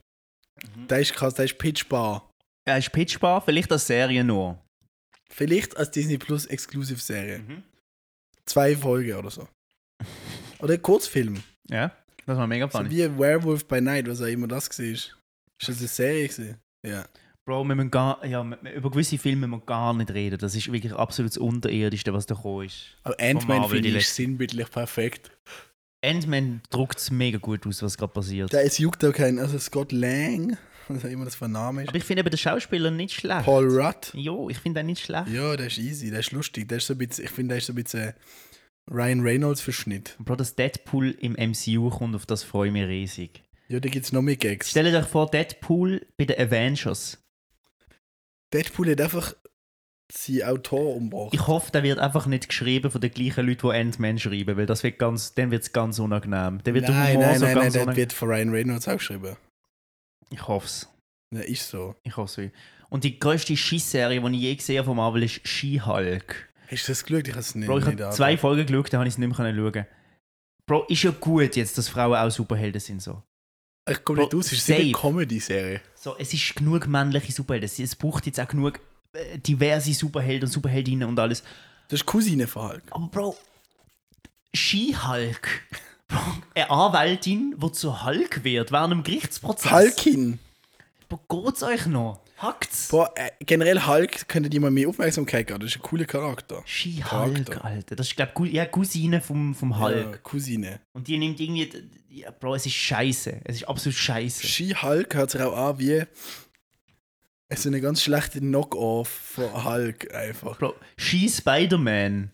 Mhm. Der ist krass, der ist pitchbar. Er ist pitchbar, vielleicht als Serie nur. Vielleicht als Disney Plus Exclusive-Serie. Mhm. Zwei Folgen oder so. *laughs* Oder Kurzfilm. Ja, das war mega So funny. wie Werewolf by Night, was auch immer das war. Ist das eine Serie gewesen? Ja. Bro, wir müssen gar, ja, über gewisse Filme müssen wir gar nicht reden. Das ist wirklich absolut das Unterirdischste, was da gekommen ist. Aber Ant-Man finde ich sinnbildlich perfekt. Ant-Man druckt es mega gut aus, was gerade passiert. Der ist juckt auch keinen, also Scott Lang, was auch immer das für ein Name ist. Aber ich finde eben den Schauspieler nicht schlecht. Paul Rudd. Jo, ich finde den nicht schlecht. Ja, der ist easy, der ist lustig. Der ist so ein bisschen, ich finde, der ist so ein bisschen Ryan Reynolds Verschnitt. Bro, dass Deadpool im MCU kommt, auf das freue ich mich riesig. Ja, da gibt es noch mehr Gags. Stellt euch vor, Deadpool bei den Avengers. Deadpool hat einfach seinen Autor umgebracht. Ich hoffe, der wird einfach nicht geschrieben von den gleichen Leuten, die Ant-Man schreiben, weil das wird ganz, dann wird es ganz unangenehm. Dann wird der nein, Humor nein, so nein, nein, ganz das unangenehm. wird von Ryan Reynolds auch geschrieben. Ich hoffe es. Ja, ist so. Ich hoffe es. Und die grösste Schissserie, die ich je gesehen habe von Marvel, ist She-Hulk. Hast du das geschaut? Ich habe es nicht. Bro, ich habe zwei. Folgen geschaut, da habe ich es nicht mehr schauen. Bro, ist ja gut jetzt, dass Frauen auch Superhelden sind. So. Ich komme nicht aus, es ist eine. Comedy-Serie. so. Es ist genug männliche Superhelden. Es- braucht jetzt auch genug diverse Superhelden und Superheldinnen und alles. Das ist Cousine von Hulk. Aber Bro, She-Hulk. Eine Anwältin, die zu Hulk wird während einem Gerichtsprozess. Hulkin. Bro, geht's euch noch? Hackt's? Boah, äh, generell Hulk könnte die mal mehr Aufmerksamkeit geben. Das ist ein cooler Charakter. She-Hulk. Alter. Das ist, glaube ich, ja, Cousine vom, vom Hulk. Ja, Cousine. Und die nimmt irgendwie. Ja, Bro, es ist scheiße. Es ist absolut scheiße. She-Hulk hört sich auch an wie so eine ganz schlechte Knock-Off von Hulk einfach. Bro, She Spider-Man.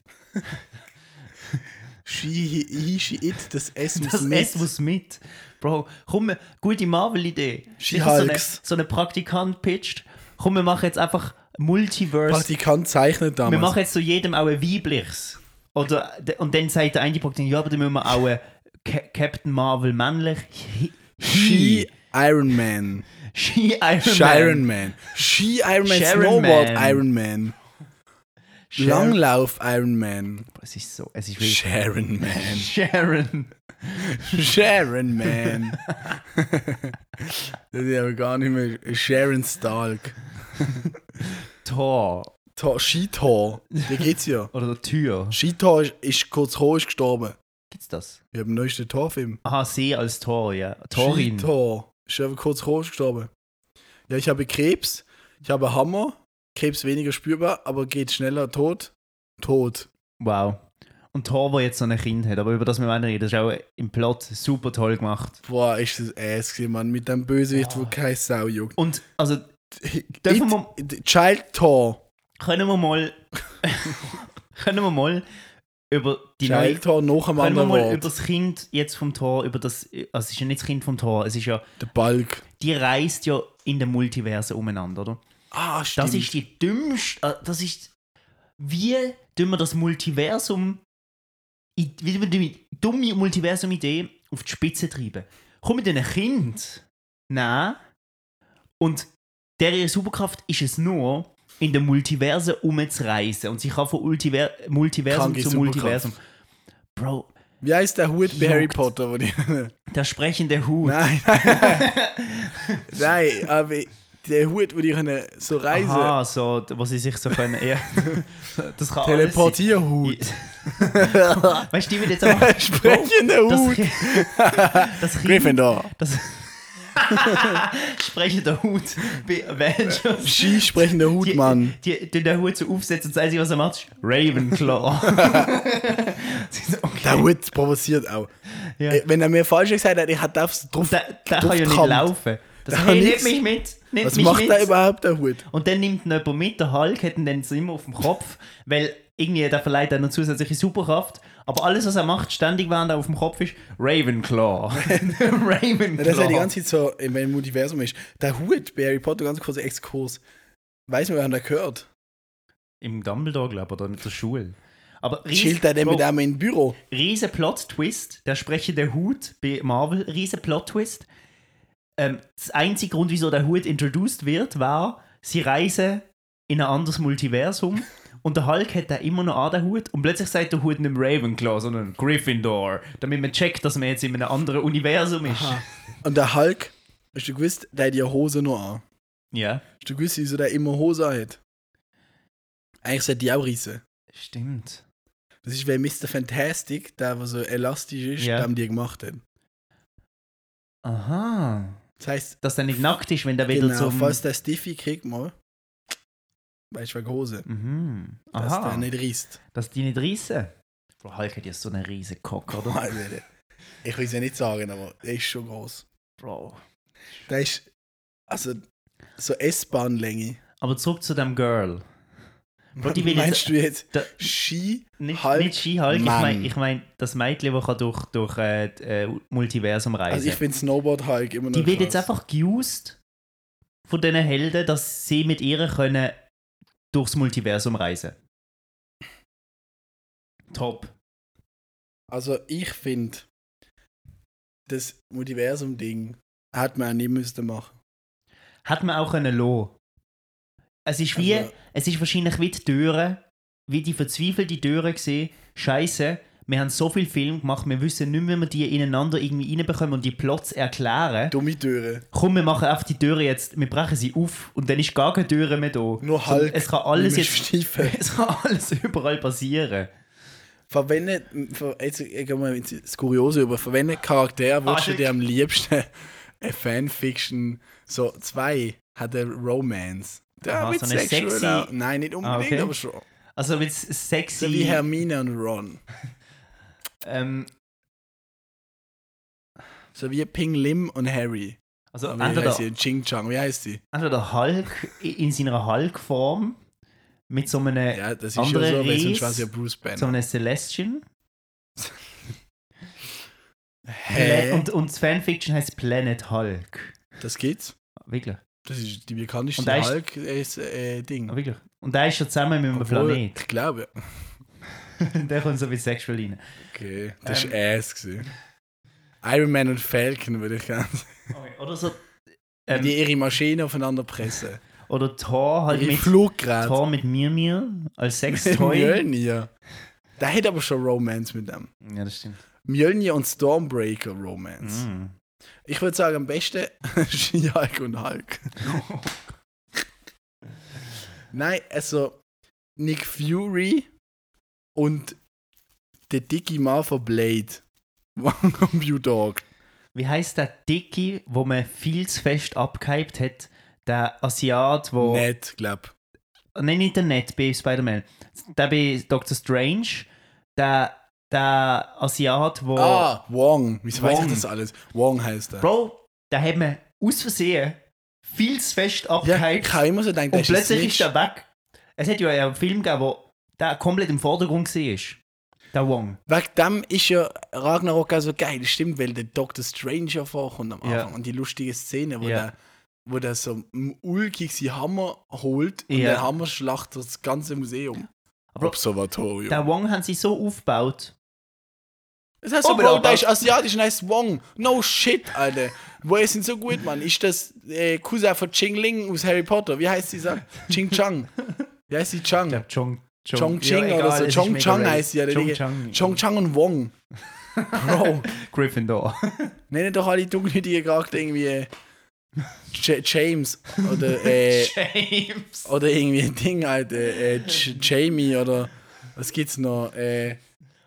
She, he, she, it, das S muss Das mit. S muss mit. Bro, komm, gute Marvel-Idee. She Sicher so eine, so eine Praktikant pitcht. Komm, wir machen jetzt einfach Multiverse. Praktikant zeichnet damals. wir machen jetzt zu jedem auch ein weibliches. Oder, und dann sagt der eine Praktikant, ja, aber dann müssen wir auch Captain Marvel männlich. He, She Iron Man. She Iron Sharon Man. Man. She Iron Man. Sharon Snowboard Man. Iron Man. Sharon- Langlauf Iron Man. Es ist so, es ist wirklich. Sharon *laughs* Man. Sharon. Sharon Man. *laughs* das ist aber gar nicht mehr Sharon Stark. Tor. Tor, Skitor. Der geht's ja. *laughs* Oder der Tür. Skitor ist, ist kurz ist gestorben. Gibt's das? Ich habe den neuesten Torfilm. Aha, See als Tor, ja. Torin. Skitor. Ist einfach kurz ist gestorben. Ja, ich habe Krebs. Ich habe Hammer. Krebs weniger spürbar, aber geht schneller tot. Tot. Wow. Und Tor, wo jetzt so ein Kind hat, aber über das wir reden, das ist auch im Plot super toll gemacht. Boah, ist das Ass gewesen, Mann. Mit dem Bösewicht, wo Ah. keine Sau juckt. Und also Dürfen wir- It- Child Tor. können wir mal *laughs* können wir mal über die neue Tor noch am können wir mal über das Kind jetzt vom Tor, über das, also es ist ja nicht das Kind vom Tor, es ist ja, Der Balk. die reist ja in den Multiversen umeinander, oder? Ah, stimmt. Das ist die dümmste, äh, das ist, wie tun wir das Multiversum, wie tun wir die dumme Multiversum-Idee auf die Spitze treiben? Komm mit einem Kind nehmen und der ihre Superkraft ist es nur, in den Multiversen umzureisen und sie kann von Ultiver Multiversum Kranke zu. Multiversum. Bro, Wie heißt der Hut bei Harry. Potter? Wo die *laughs* der sprechende Hut. nein, *laughs* nein, aber der Hut, wo die können so reisen. Aha, so, wo sie sich so können. Ja. *laughs* Das kann Teleportierhut. Weißt du, die wird jetzt einfach. Sprechender Das, Hut. das Kind, Gryffindor. das *laughs* sprechender Hut bei Avengers. Ski sprechender Hut, Mann. Die, die den Hut so aufsetzt und das Einzige, was er macht, ist Ravenclaw. *laughs* *laughs* Okay. Der Hut provoziert auch. Ja. Äh, Wenn er mir falsch gesagt hat, ich hätte aufs drauf. Der, der kann ja nicht laufen. Das Der hey, nimm mich mit. Nimm Was mich macht mit. der überhaupt, der Hut? Und dann nimmt jemand mit, der Hulk hat ihn dann so immer auf dem Kopf, weil irgendwie der verleiht eine zusätzliche Superkraft. Aber alles, was er macht, ständig während er auf dem Kopf ist, Ravenclaw. *laughs* Ravenclaw. Das ist ja die ganze Zeit so, in welchem Multiversum ist. Der Hut bei Harry Potter, ganz kurzer Exkurs. Weiß man, wer der gehört? Im Dumbledore, glaube ich, oder mit der Schule. Aber Chillt der denn mit einem im Büro? riesen Plot-Twist, der sprechende Hut bei Marvel, riesen Plot-Twist. Ähm, das einzige Grund, wieso der Hut introduced wird, war, sie reisen in ein anderes Multiversum *laughs* und der Hulk hat da immer noch an den Hut und plötzlich sagt der Hut nicht Ravenclaw, sondern Gryffindor, damit man checkt, dass man jetzt in einem anderen Universum ist. Und der Hulk, hast du gewusst, der hat die Hose noch an. Ja, Hast du gewusst, wieso der immer Hose hat? Eigentlich sollte die auch reissen. stimmt. Das ist, weil Mr. Fantastic, der, der so elastisch ist, Ja. der haben die gemacht hat. Aha. Das heißt, Dass der nicht nackt ist, wenn der wieder genau, zum... falls der Stiffy kriegt mal, weißt du, wegen Hose, Mhm. dass Aha. der nicht reißt. Dass die nicht reissen. Bro, Hulk hat ja so einen riesen Cock, oder? Alter, Ich will es ja nicht sagen, aber der ist schon groß. Bro. Der ist, also, so S-Bahn-Länge. Aber zurück zu dem Girl. Bro, die will Meinst jetzt, du jetzt Da- Ski? nicht, Hulk, nicht Ski-Hulk, ich Mann. meine ich mein, das Mädchen, das kann durch, durch äh, äh, Multiversum reisen Also ich finde Snowboard Hulk immer noch Die wird jetzt einfach geused von diesen Helden, dass sie mit ihr können durchs Multiversum reisen. Top. Also ich finde, das Multiversum-Ding hat man auch nicht müssen machen. Hat man auch können lassen. Es ist wie, Also- es ist wahrscheinlich wie die Türen, wie die verzweifelte Türen gesehen. Scheiße, wir haben so viel Film gemacht, wir wissen nicht mehr, wie wir die ineinander irgendwie reinbekommen und die Plots erklären. Dumme Türen. Komm, wir machen einfach die Türen jetzt, wir brechen sie auf und dann ist gar keine Türe mehr da. Nur Hulk. Es kann alles jetzt, Stiefel. *laughs* es kann alles überall passieren. Verwendet, ver- jetzt ich geh mal ins Kuriose über, verwendet Charakter, würdest du Ah, dir am liebsten *laughs* eine Fanfiction, so zwei, hat eine Romance. Der Aha, mit so eine sexy- Nein, nicht unbedingt, Ah, okay. aber schon. Also mit sexy. So wie Hermine und Ron. Ähm, So wie Ping Lim und Harry. also Wie entweder, heißt sie? Ching Chang, wie heißt sie? entweder der Hulk in seiner Hulk-Form mit so einem, Ja, das ist schon Andere so, weil sonst war es ja Bruce Banner. so einem Celestian. Hä? Und, und das Fanfiction heißt Planet Hulk. das geht's? Wirklich. Das ist die bekannteste Und da ist- Hulk ist, äh, Ding. Wirklich. Und der ist schon zusammen mit einem Obwohl, Planet. Ich glaube. *laughs* der kommt so wie Sexual rein. Okay, das Ähm. war Ass. Gewesen. Iron Man und Falcon würde ich gerne. Oder so. die Ähm, ihre Maschine aufeinander pressen. oder Thor halt Ihre mit, Fluggeräte. Thor mit Mir Mir als *laughs* Sextoy. Mjölnir. Der hat aber schon Romance mit dem. ja, das stimmt. Mjölnir und Stormbreaker Romance. Mm. Ich würde sagen, am besten *laughs* She-Hulk und Hulk. Nein, also Nick Fury und der dicke Mann von Blade. *laughs* One Computer. Wie heißt der Dickie, wo man viel zu fest abgehypt hat? Der Asiat, wo. Nett, glaub. Nein, nicht der Net bei Spider-Man. Der bei Doctor Strange. Der, der Asiat, wo. Ah, Wong. Wieso weiß Wong. ich das alles? Wong heißt er. Bro, da hat man aus Versehen viel zu fest ja, abgehypt. ich habe immer so gedacht, und ist plötzlich ein ist er weg. Es hat ja einen Film gegeben, wo der komplett im Vordergrund war. Der Wong. Wegen dem ist ja Ragnarok auch so geil. Das stimmt, weil der Doctor Strange ja vorkommt am Ja. Anfang. Und die lustige Szene, wo, Ja. der, wo der so ulkig seinen Hammer holt und Ja. der Hammer schlachtet das ganze Museum. Aber Observatorium. Der Wong haben sie so aufgebaut. das heißt so, Aber Bro, der ist asiatisch und heißt Wong. No shit, Alter. Woher sind so gut, Mann? Ist das äh, Cousin von Ching Ling aus Harry Potter? Wie heißt sie? Ching Chang. Wie heißt sie? Chang? Ich glaube, Chong. Chong Ching oder so. Chong Chang heißt sie ja. der Chong Dicke. Chang. Chong Chang und Wong. *laughs* Bro. Gryffindor. *laughs* Nennen doch alle dunkelhäutigen Charakter irgendwie äh, J James oder *laughs* äh, James. oder irgendwie ein Ding halt äh, äh, Jamie oder was gibt's noch äh,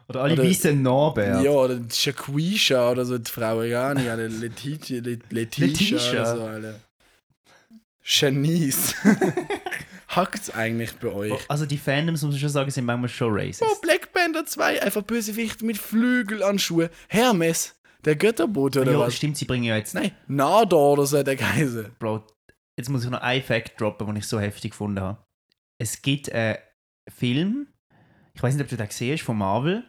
Oder alle weißen Norbert. ja oder Shaquisha oder so die Frau ja nicht alle Letitia Le- Letitia Letitia. oder so alle Shanice hackt's eigentlich bei euch Also die Fandoms, muss ich schon sagen, sind manchmal schon racist. oh, Black Panther 2 einfach Bösewicht mit Flügel an Schuhe Hermes der Götterbote oder ja, was stimmt, sie bringen ja jetzt... nein Nador oder so der Geise Bro, jetzt muss ich noch einen Fact droppen, den ich so heftig gefunden habe. Es gibt einen Film, ich weiß nicht, ob du den gesehen hast, von Marvel.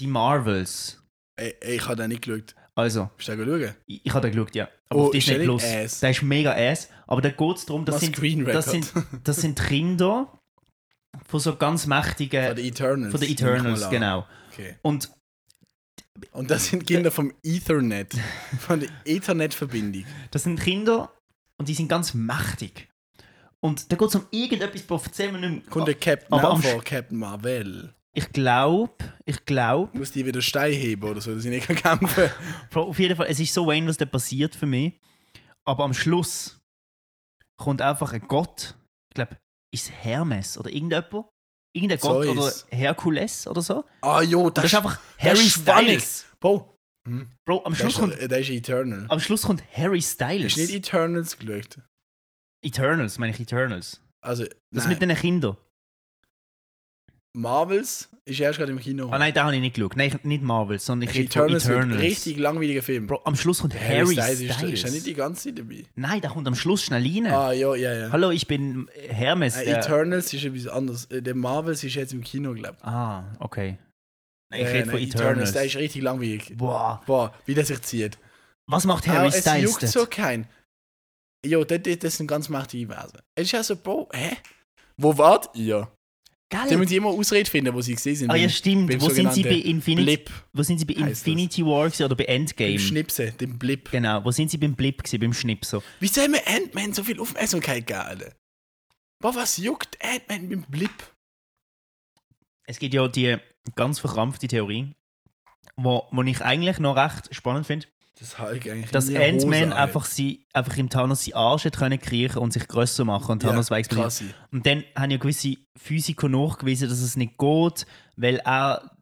Die Marvels. ey, ey, ich habe den nicht geschaut Also, bist du da schauen ich, ich habe den geschaut, ja. Aber Oh, Disney Plus. ass? Der ist mega ass. Aber da geht es darum, das sind, das, sind, das sind Kinder von so ganz mächtigen... Von den Eternals. von den Eternals, genau. Okay. Und Und das sind Kinder vom Ethernet. *laughs* Von der Ethernet-Verbindung. das sind Kinder und die sind ganz mächtig. Und da geht es um irgendetwas, Bro, erzähl mir nicht mehr. Kommt der Captain Aber vor, Captain Marvel. Ich glaube, ich glaube, Muss die wieder Stein heben oder so, dass ich nicht *laughs* kann kämpfen Bro, auf jeden Fall, es ist so Wayne, was da passiert für mich. Aber am Schluss kommt einfach ein Gott, ich glaube, ist es Hermes oder irgendjemand? Irgendein Gott oder Zeus. Herkules oder so. Ah, jo, Das, das, ist einfach Harry ist spannend. Styles. Bro, Bro, am Schluss, ist, kommt, ist Eternal. am Schluss kommt Harry Styles. Ist nicht Eternals geschaut. Eternals, meine ich Eternals. Also, Das nein. mit den Kindern. Marvels ist erst gerade im Kino. Ah nein, da habe ich nicht geschaut. Nein, nicht Marvel, sondern ich rede von Eternals, ein Eternals. richtig langweiliger Film. Bro, am Schluss kommt Harry, Harry, Styles, Styles. Ist, ist nicht die ganze Zeit dabei? Nein, da kommt am Schluss schnell rein. Ah, ja, ja, ja. Hallo, ich bin Hermes. Äh, der- Eternals ist etwas anderes. Äh, Der Marvels ist jetzt im Kino, glaube ich. ah, okay. Nein, ich Äh, rede von nein, Eternals. Der ist richtig langweilig. Boah, Boah, wie der sich zieht. was macht Harry es Styles juckt dort? so kein. Jo, das, das, das sind ganz mächtige Wesen. Es ist ja so, Bro, hä? Wo wart ihr? Geil. Sie müssen immer Ausrede finden, wo sie gesehen sind. Ah ja, beim- stimmt. beim Wo sind sie bei Infinity, Blip. wo sind sie bei. Infinity War oder bei Beim Endgame? Schnipsen, dem Blip. Genau, wo sind sie beim Blip gewesen, beim Schnipsen? Wie soll mir Ant-Man so viel Aufmerksamkeit geben, Alter? Boah, was juckt Ant-Man beim Blip? Es gibt ja die ganz verkrampfte Theorie, wo, wo ich eigentlich noch recht spannend finde, Das Hulk eigentlich dass Ant-Man einfach, sie, einfach im Thanos seinen Arsch hat können kriechen und sich grösser machen und Thanos ja, ja, krass. Und dann haben ja gewisse Physiker nachgewiesen, dass es nicht geht, weil er,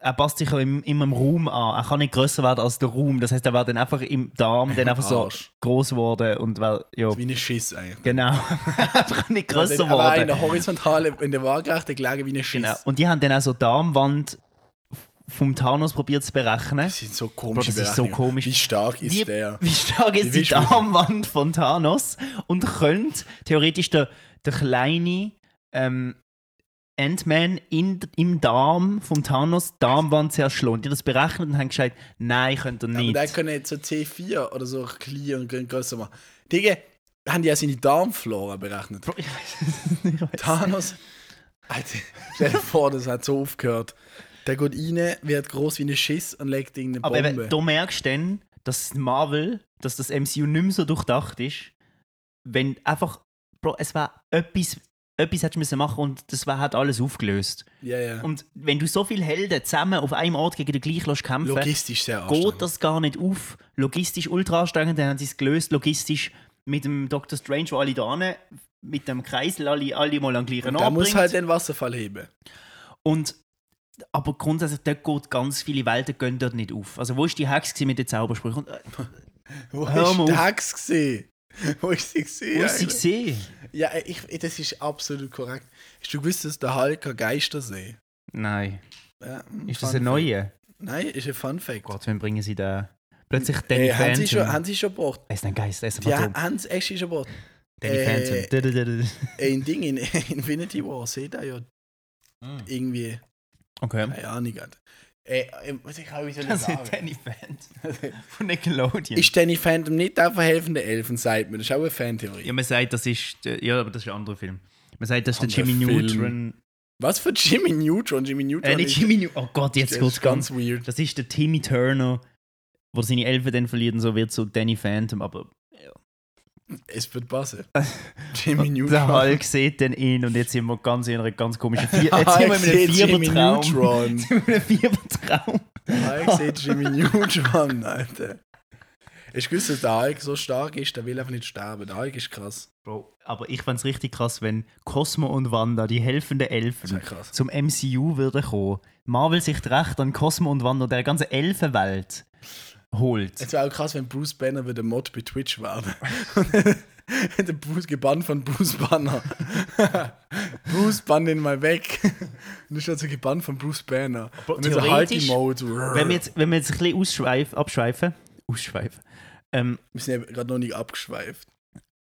er passt sich ja im, immer im Raum an. Er kann nicht grösser werden als der Raum. Das heißt, er war dann einfach im Darm dann einfach so groß geworden und weil, ja, Wie ein Schiss eigentlich. genau, *laughs* einfach nicht grösser Aber auch in geworden. der Horizontale, in der Waagerechte gelegen wie ein Schiss. Genau. Und die haben dann auch so Darmwand vom Thanos probiert zu berechnen. Das sind so komische Bro, das ist so komisch. Wie stark ist Wie, der? wie stark ist die willst du- Darmwand von Thanos und könnte theoretisch der, der kleine ähm, Ant-Man im Darm vom Thanos die Darmwand zerschlagen. Die haben das berechnet und haben gesagt, nein, könnt ihr Aber nicht. der können jetzt so C4 oder so klein und gr- größer machen. Digga, haben die ja seine Darmflora berechnet. Bro, ich weiß es nicht. Thanos. Alter, stell dir vor, das hat so aufgehört. Der geht rein, wird groß wie ein Schiss und legt irgendeine Aber Bombe. eben, du merkst dann, dass Marvel, dass das MCU nicht mehr so durchdacht ist, wenn einfach, Bro, es war etwas, etwas hättest du müssen machen und das war, hat alles aufgelöst. ja, ja. Und wenn du so viele Helden zusammen auf einem Ort gegen den gleichen kämpfen Logistisch sehr geht das gar nicht auf. Logistisch ultra anstrengend, dann haben sie es gelöst, logistisch mit dem Doctor Strange, wo alle da mit dem Kreisel alle, alle mal an den gleichen Und Ort muss halt den Wasserfall heben. Und aber grundsätzlich, dort geht ganz viele Welten gehen dort nicht auf. Also wo ist die Hex mit den Zaubersprüchen? Und, äh, *laughs* Wo der auf. Hex? *laughs* Wo ist sie gesehen? wo ist sie gesehen? Ja, ich, das ist absolut korrekt. Hast du gewusst, dass der Hulk ein Geistersee? Nein. Ja, hm, Ist das ein neuer? Fact. Nein, ist ein Fun Fact. Gott, wann bringen sie da? Plötzlich Danny Äh, haben, sie schon, Phantom. haben sie schon gebracht? Er ist ein Geist, er ist ein Ja, Phantom. haben sie echt schon gebracht. Danny äh, Phantom. Ein Ding in *laughs* Infinity War, seht ihr ja Hm. irgendwie, Okay. keine Ahnung. Äh, äh, was ich auch wieder Das sagen. ist Danny Phantom. *laughs* Von Nickelodeon. Ist Danny Phantom nicht der verhelfende Elfen, sagt man. Das ist auch eine Fantheorie. ja, man sagt, das ist. der- Ja, aber das ist ein anderer Film. Man sagt, das ist der Jimmy Film. Neutron. Was für Jimmy Neutron? Jimmy Neutron Äh, nicht Jimmy Neutron. Oh Gott, jetzt das ist ganz. ganz weird. Das ist der Timmy Turner, wo seine Elfen dann verliert und so wird so Danny Phantom, aber Es wird passen. *laughs* Jimmy Neutron. der Hulk sieht dann ihn und jetzt sind wir ganz in einer ganz komischen Vier *laughs* Jetzt sind wir in einem sieht Jimmy Fiebertraum. Neutron. Jetzt *laughs* sind wir in einem Fiebertraum. Hulk sieht Jimmy Neutron, Alter. Hast du gewusst, dass der Hulk so stark ist, der will einfach nicht sterben. Der Hulk ist krass. Bro, aber ich fand's richtig krass, wenn Cosmo und Wanda, die helfenden Elfen, zum MCU würden kommen. Marvel sich recht an Cosmo und Wanda der ganzen Elfenwelt holt. Es wäre auch krass, wenn Bruce Banner wieder Mod bei Twitch wäre. *laughs* der Bruce gebannt von Bruce Banner. *laughs* Bruce bann den mal weg. Und du schaust so gebannt von Bruce Banner. Aber Und halt theoretisch, die Mode. Wenn wir jetzt, wenn wir jetzt ein bisschen ausschweif, abschweifen, ausschweifen, ähm, Wir sind ja gerade noch nicht abgeschweift.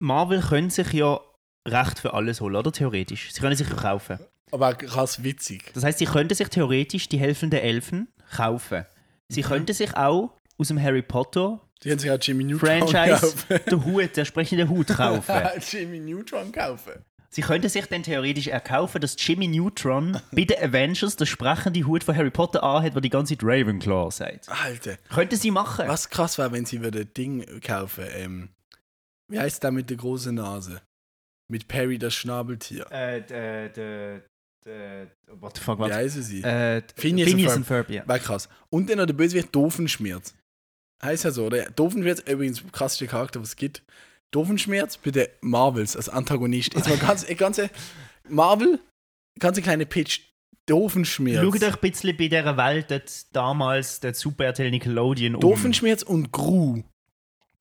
Marvel können sich ja Recht für alles holen, oder? Theoretisch. Sie können sich ja kaufen. Aber auch krass witzig. Das heißt, sie könnten sich theoretisch die helfenden Elfen kaufen. Sie könnten sich auch aus dem Harry Potter Die haben sich auch Jimmy Neutron Franchise den Hut, der sprechende Hut kaufen. *laughs* Jimmy Neutron kaufen. Sie könnten sich dann theoretisch erkaufen, dass Jimmy Neutron *laughs* bei den Avengers den sprechenden Hut von Harry Potter anhat, der die ganze Zeit Ravenclaw sagt. Alter. Könnten sie machen. Was krass wäre, wenn sie wieder Ding kaufen. Ähm, wie heißt der mit der großen Nase? Mit Perry das Schnabeltier. Äh, der, der, der, what the fuck, Wie was? heißen sie? Äh, Phineas Phineas, und und Ferb, ja. War krass. Und dann noch der Bösewicht Doofenschmerz. Heißt ja so, oder? Doofenschmerz, übrigens, der krasseste Charakter, was es gibt. Doofenschmerz bei den Marvels als Antagonist. Jetzt mal *laughs* ganz, ganze Marvel, ganze kleine Pitch. Doofenschmerz. Schaut euch ein bisschen bei dieser Welt, dort damals der Super RTL Nickelodeon um. Doofenschmerz und Gru.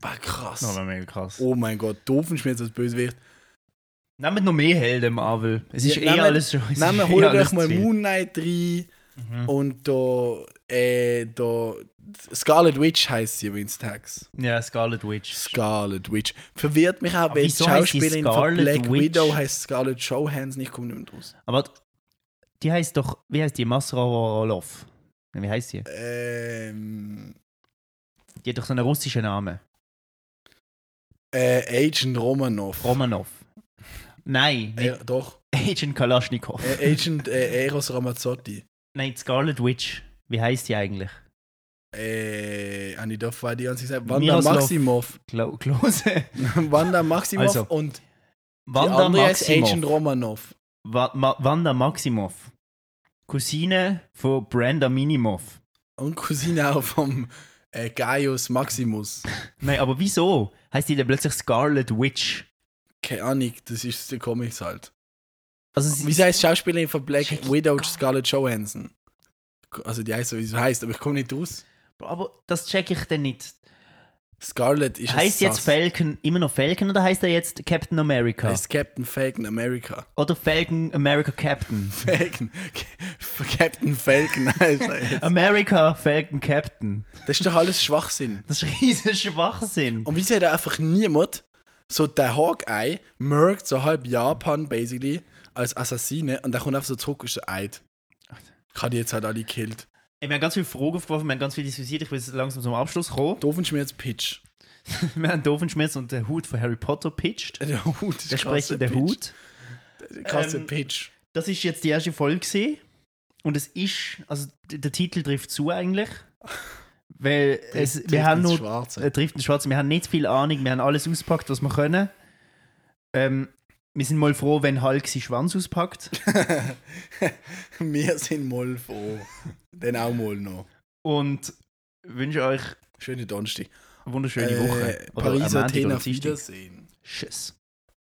War krass. Das war mega krass. Oh mein Gott, Doofenschmerz als Bösewicht. Nehmt noch mehr Helden, Marvel. Es ist Ja, eh nehmt- alles schon. wir eh holen alles euch mal. Moon Knight rein. Mhm. Und da, äh, da, Scarlet Witch heißt sie übrigens Tags. Ja, Scarlet Witch. Scarlet Witch. Verwirrt mich auch, weil die Schauspielerin von Scarlet Black Witch? Widow heißt Scarlett Johansson. Ich komme nicht draus. Aber die heißt doch, wie heißt die? Masra Orlov. Wie heißt die? Ähm, Die hat doch so einen russischen Namen. äh, Agent Romanov. Romanov. Nein, nicht äh, doch. *laughs* Agent Kalaschnikow. Äh, Agent äh, Eros Ramazzotti. Nein, Scarlet Witch. Wie heißt die eigentlich? Äh, Anni Duff war die ganze Zeit. Wanda Miroslav- Maximov. Klo Klose. *laughs* Wanda Maximov Also, und die Wanda andere heißt Agent. Romanov. Wa Ma Wanda Maximoff. Cousine von Brenda Minimoff. Und Cousine auch vom äh, Gaius Maximus. *laughs* Nein, aber wieso heißt die dann plötzlich Scarlet Witch? Keine Ahnung, das ist der Comics halt. Also Wie heißt Schauspielerin von Black Widow Scarlett Johansson? Also die heißt so, wie sie heißt, aber ich komme nicht raus. aber das check ich denn nicht. Scarlett ist Heißt jetzt Falcon immer noch Falcon oder heißt er jetzt Captain America? Heißt Captain Falcon America. Oder Falcon America Captain? *laughs* Falcon. Captain Falcon heißt er jetzt. America Falcon Captain. Das ist doch alles Schwachsinn. Das ist riesen Schwachsinn. Und wieso hat da einfach niemand so der Hawkeye merkt so halb Japan basically als Assassine und der kommt einfach so zurück und ist so Eid. Ich habe die jetzt halt alle gekillt. Wir haben ganz viele Fragen aufgeworfen, wir haben ganz viel diskutiert. Ich will jetzt langsam zum Abschluss kommen. Doofenschmerz Pitch. *laughs* Wir haben Doofenschmerz und den Hut von Harry Potter pitched. Der Hut ist Der sprechende. Hut. Krasser Ähm, Pitch. Das ist jetzt die erste Folge gewesen. Und es ist, also der Titel trifft zu eigentlich. Weil *laughs* es, Trifft wir haben nur, Schwarze. äh, trifft den Schwarzen, wir haben nicht viel Ahnung, wir haben alles ausgepackt, was wir können. Ähm, wir sind mal froh, wenn Hulk seinen Schwanz auspackt. *laughs* Wir sind mal froh. Dann auch mal noch. Und wünsche euch Schöne Donnerstag. eine wunderschöne Äh, Woche. Oder Paris, am Montag Athen, oder auf. Wiedersehen. Tschüss.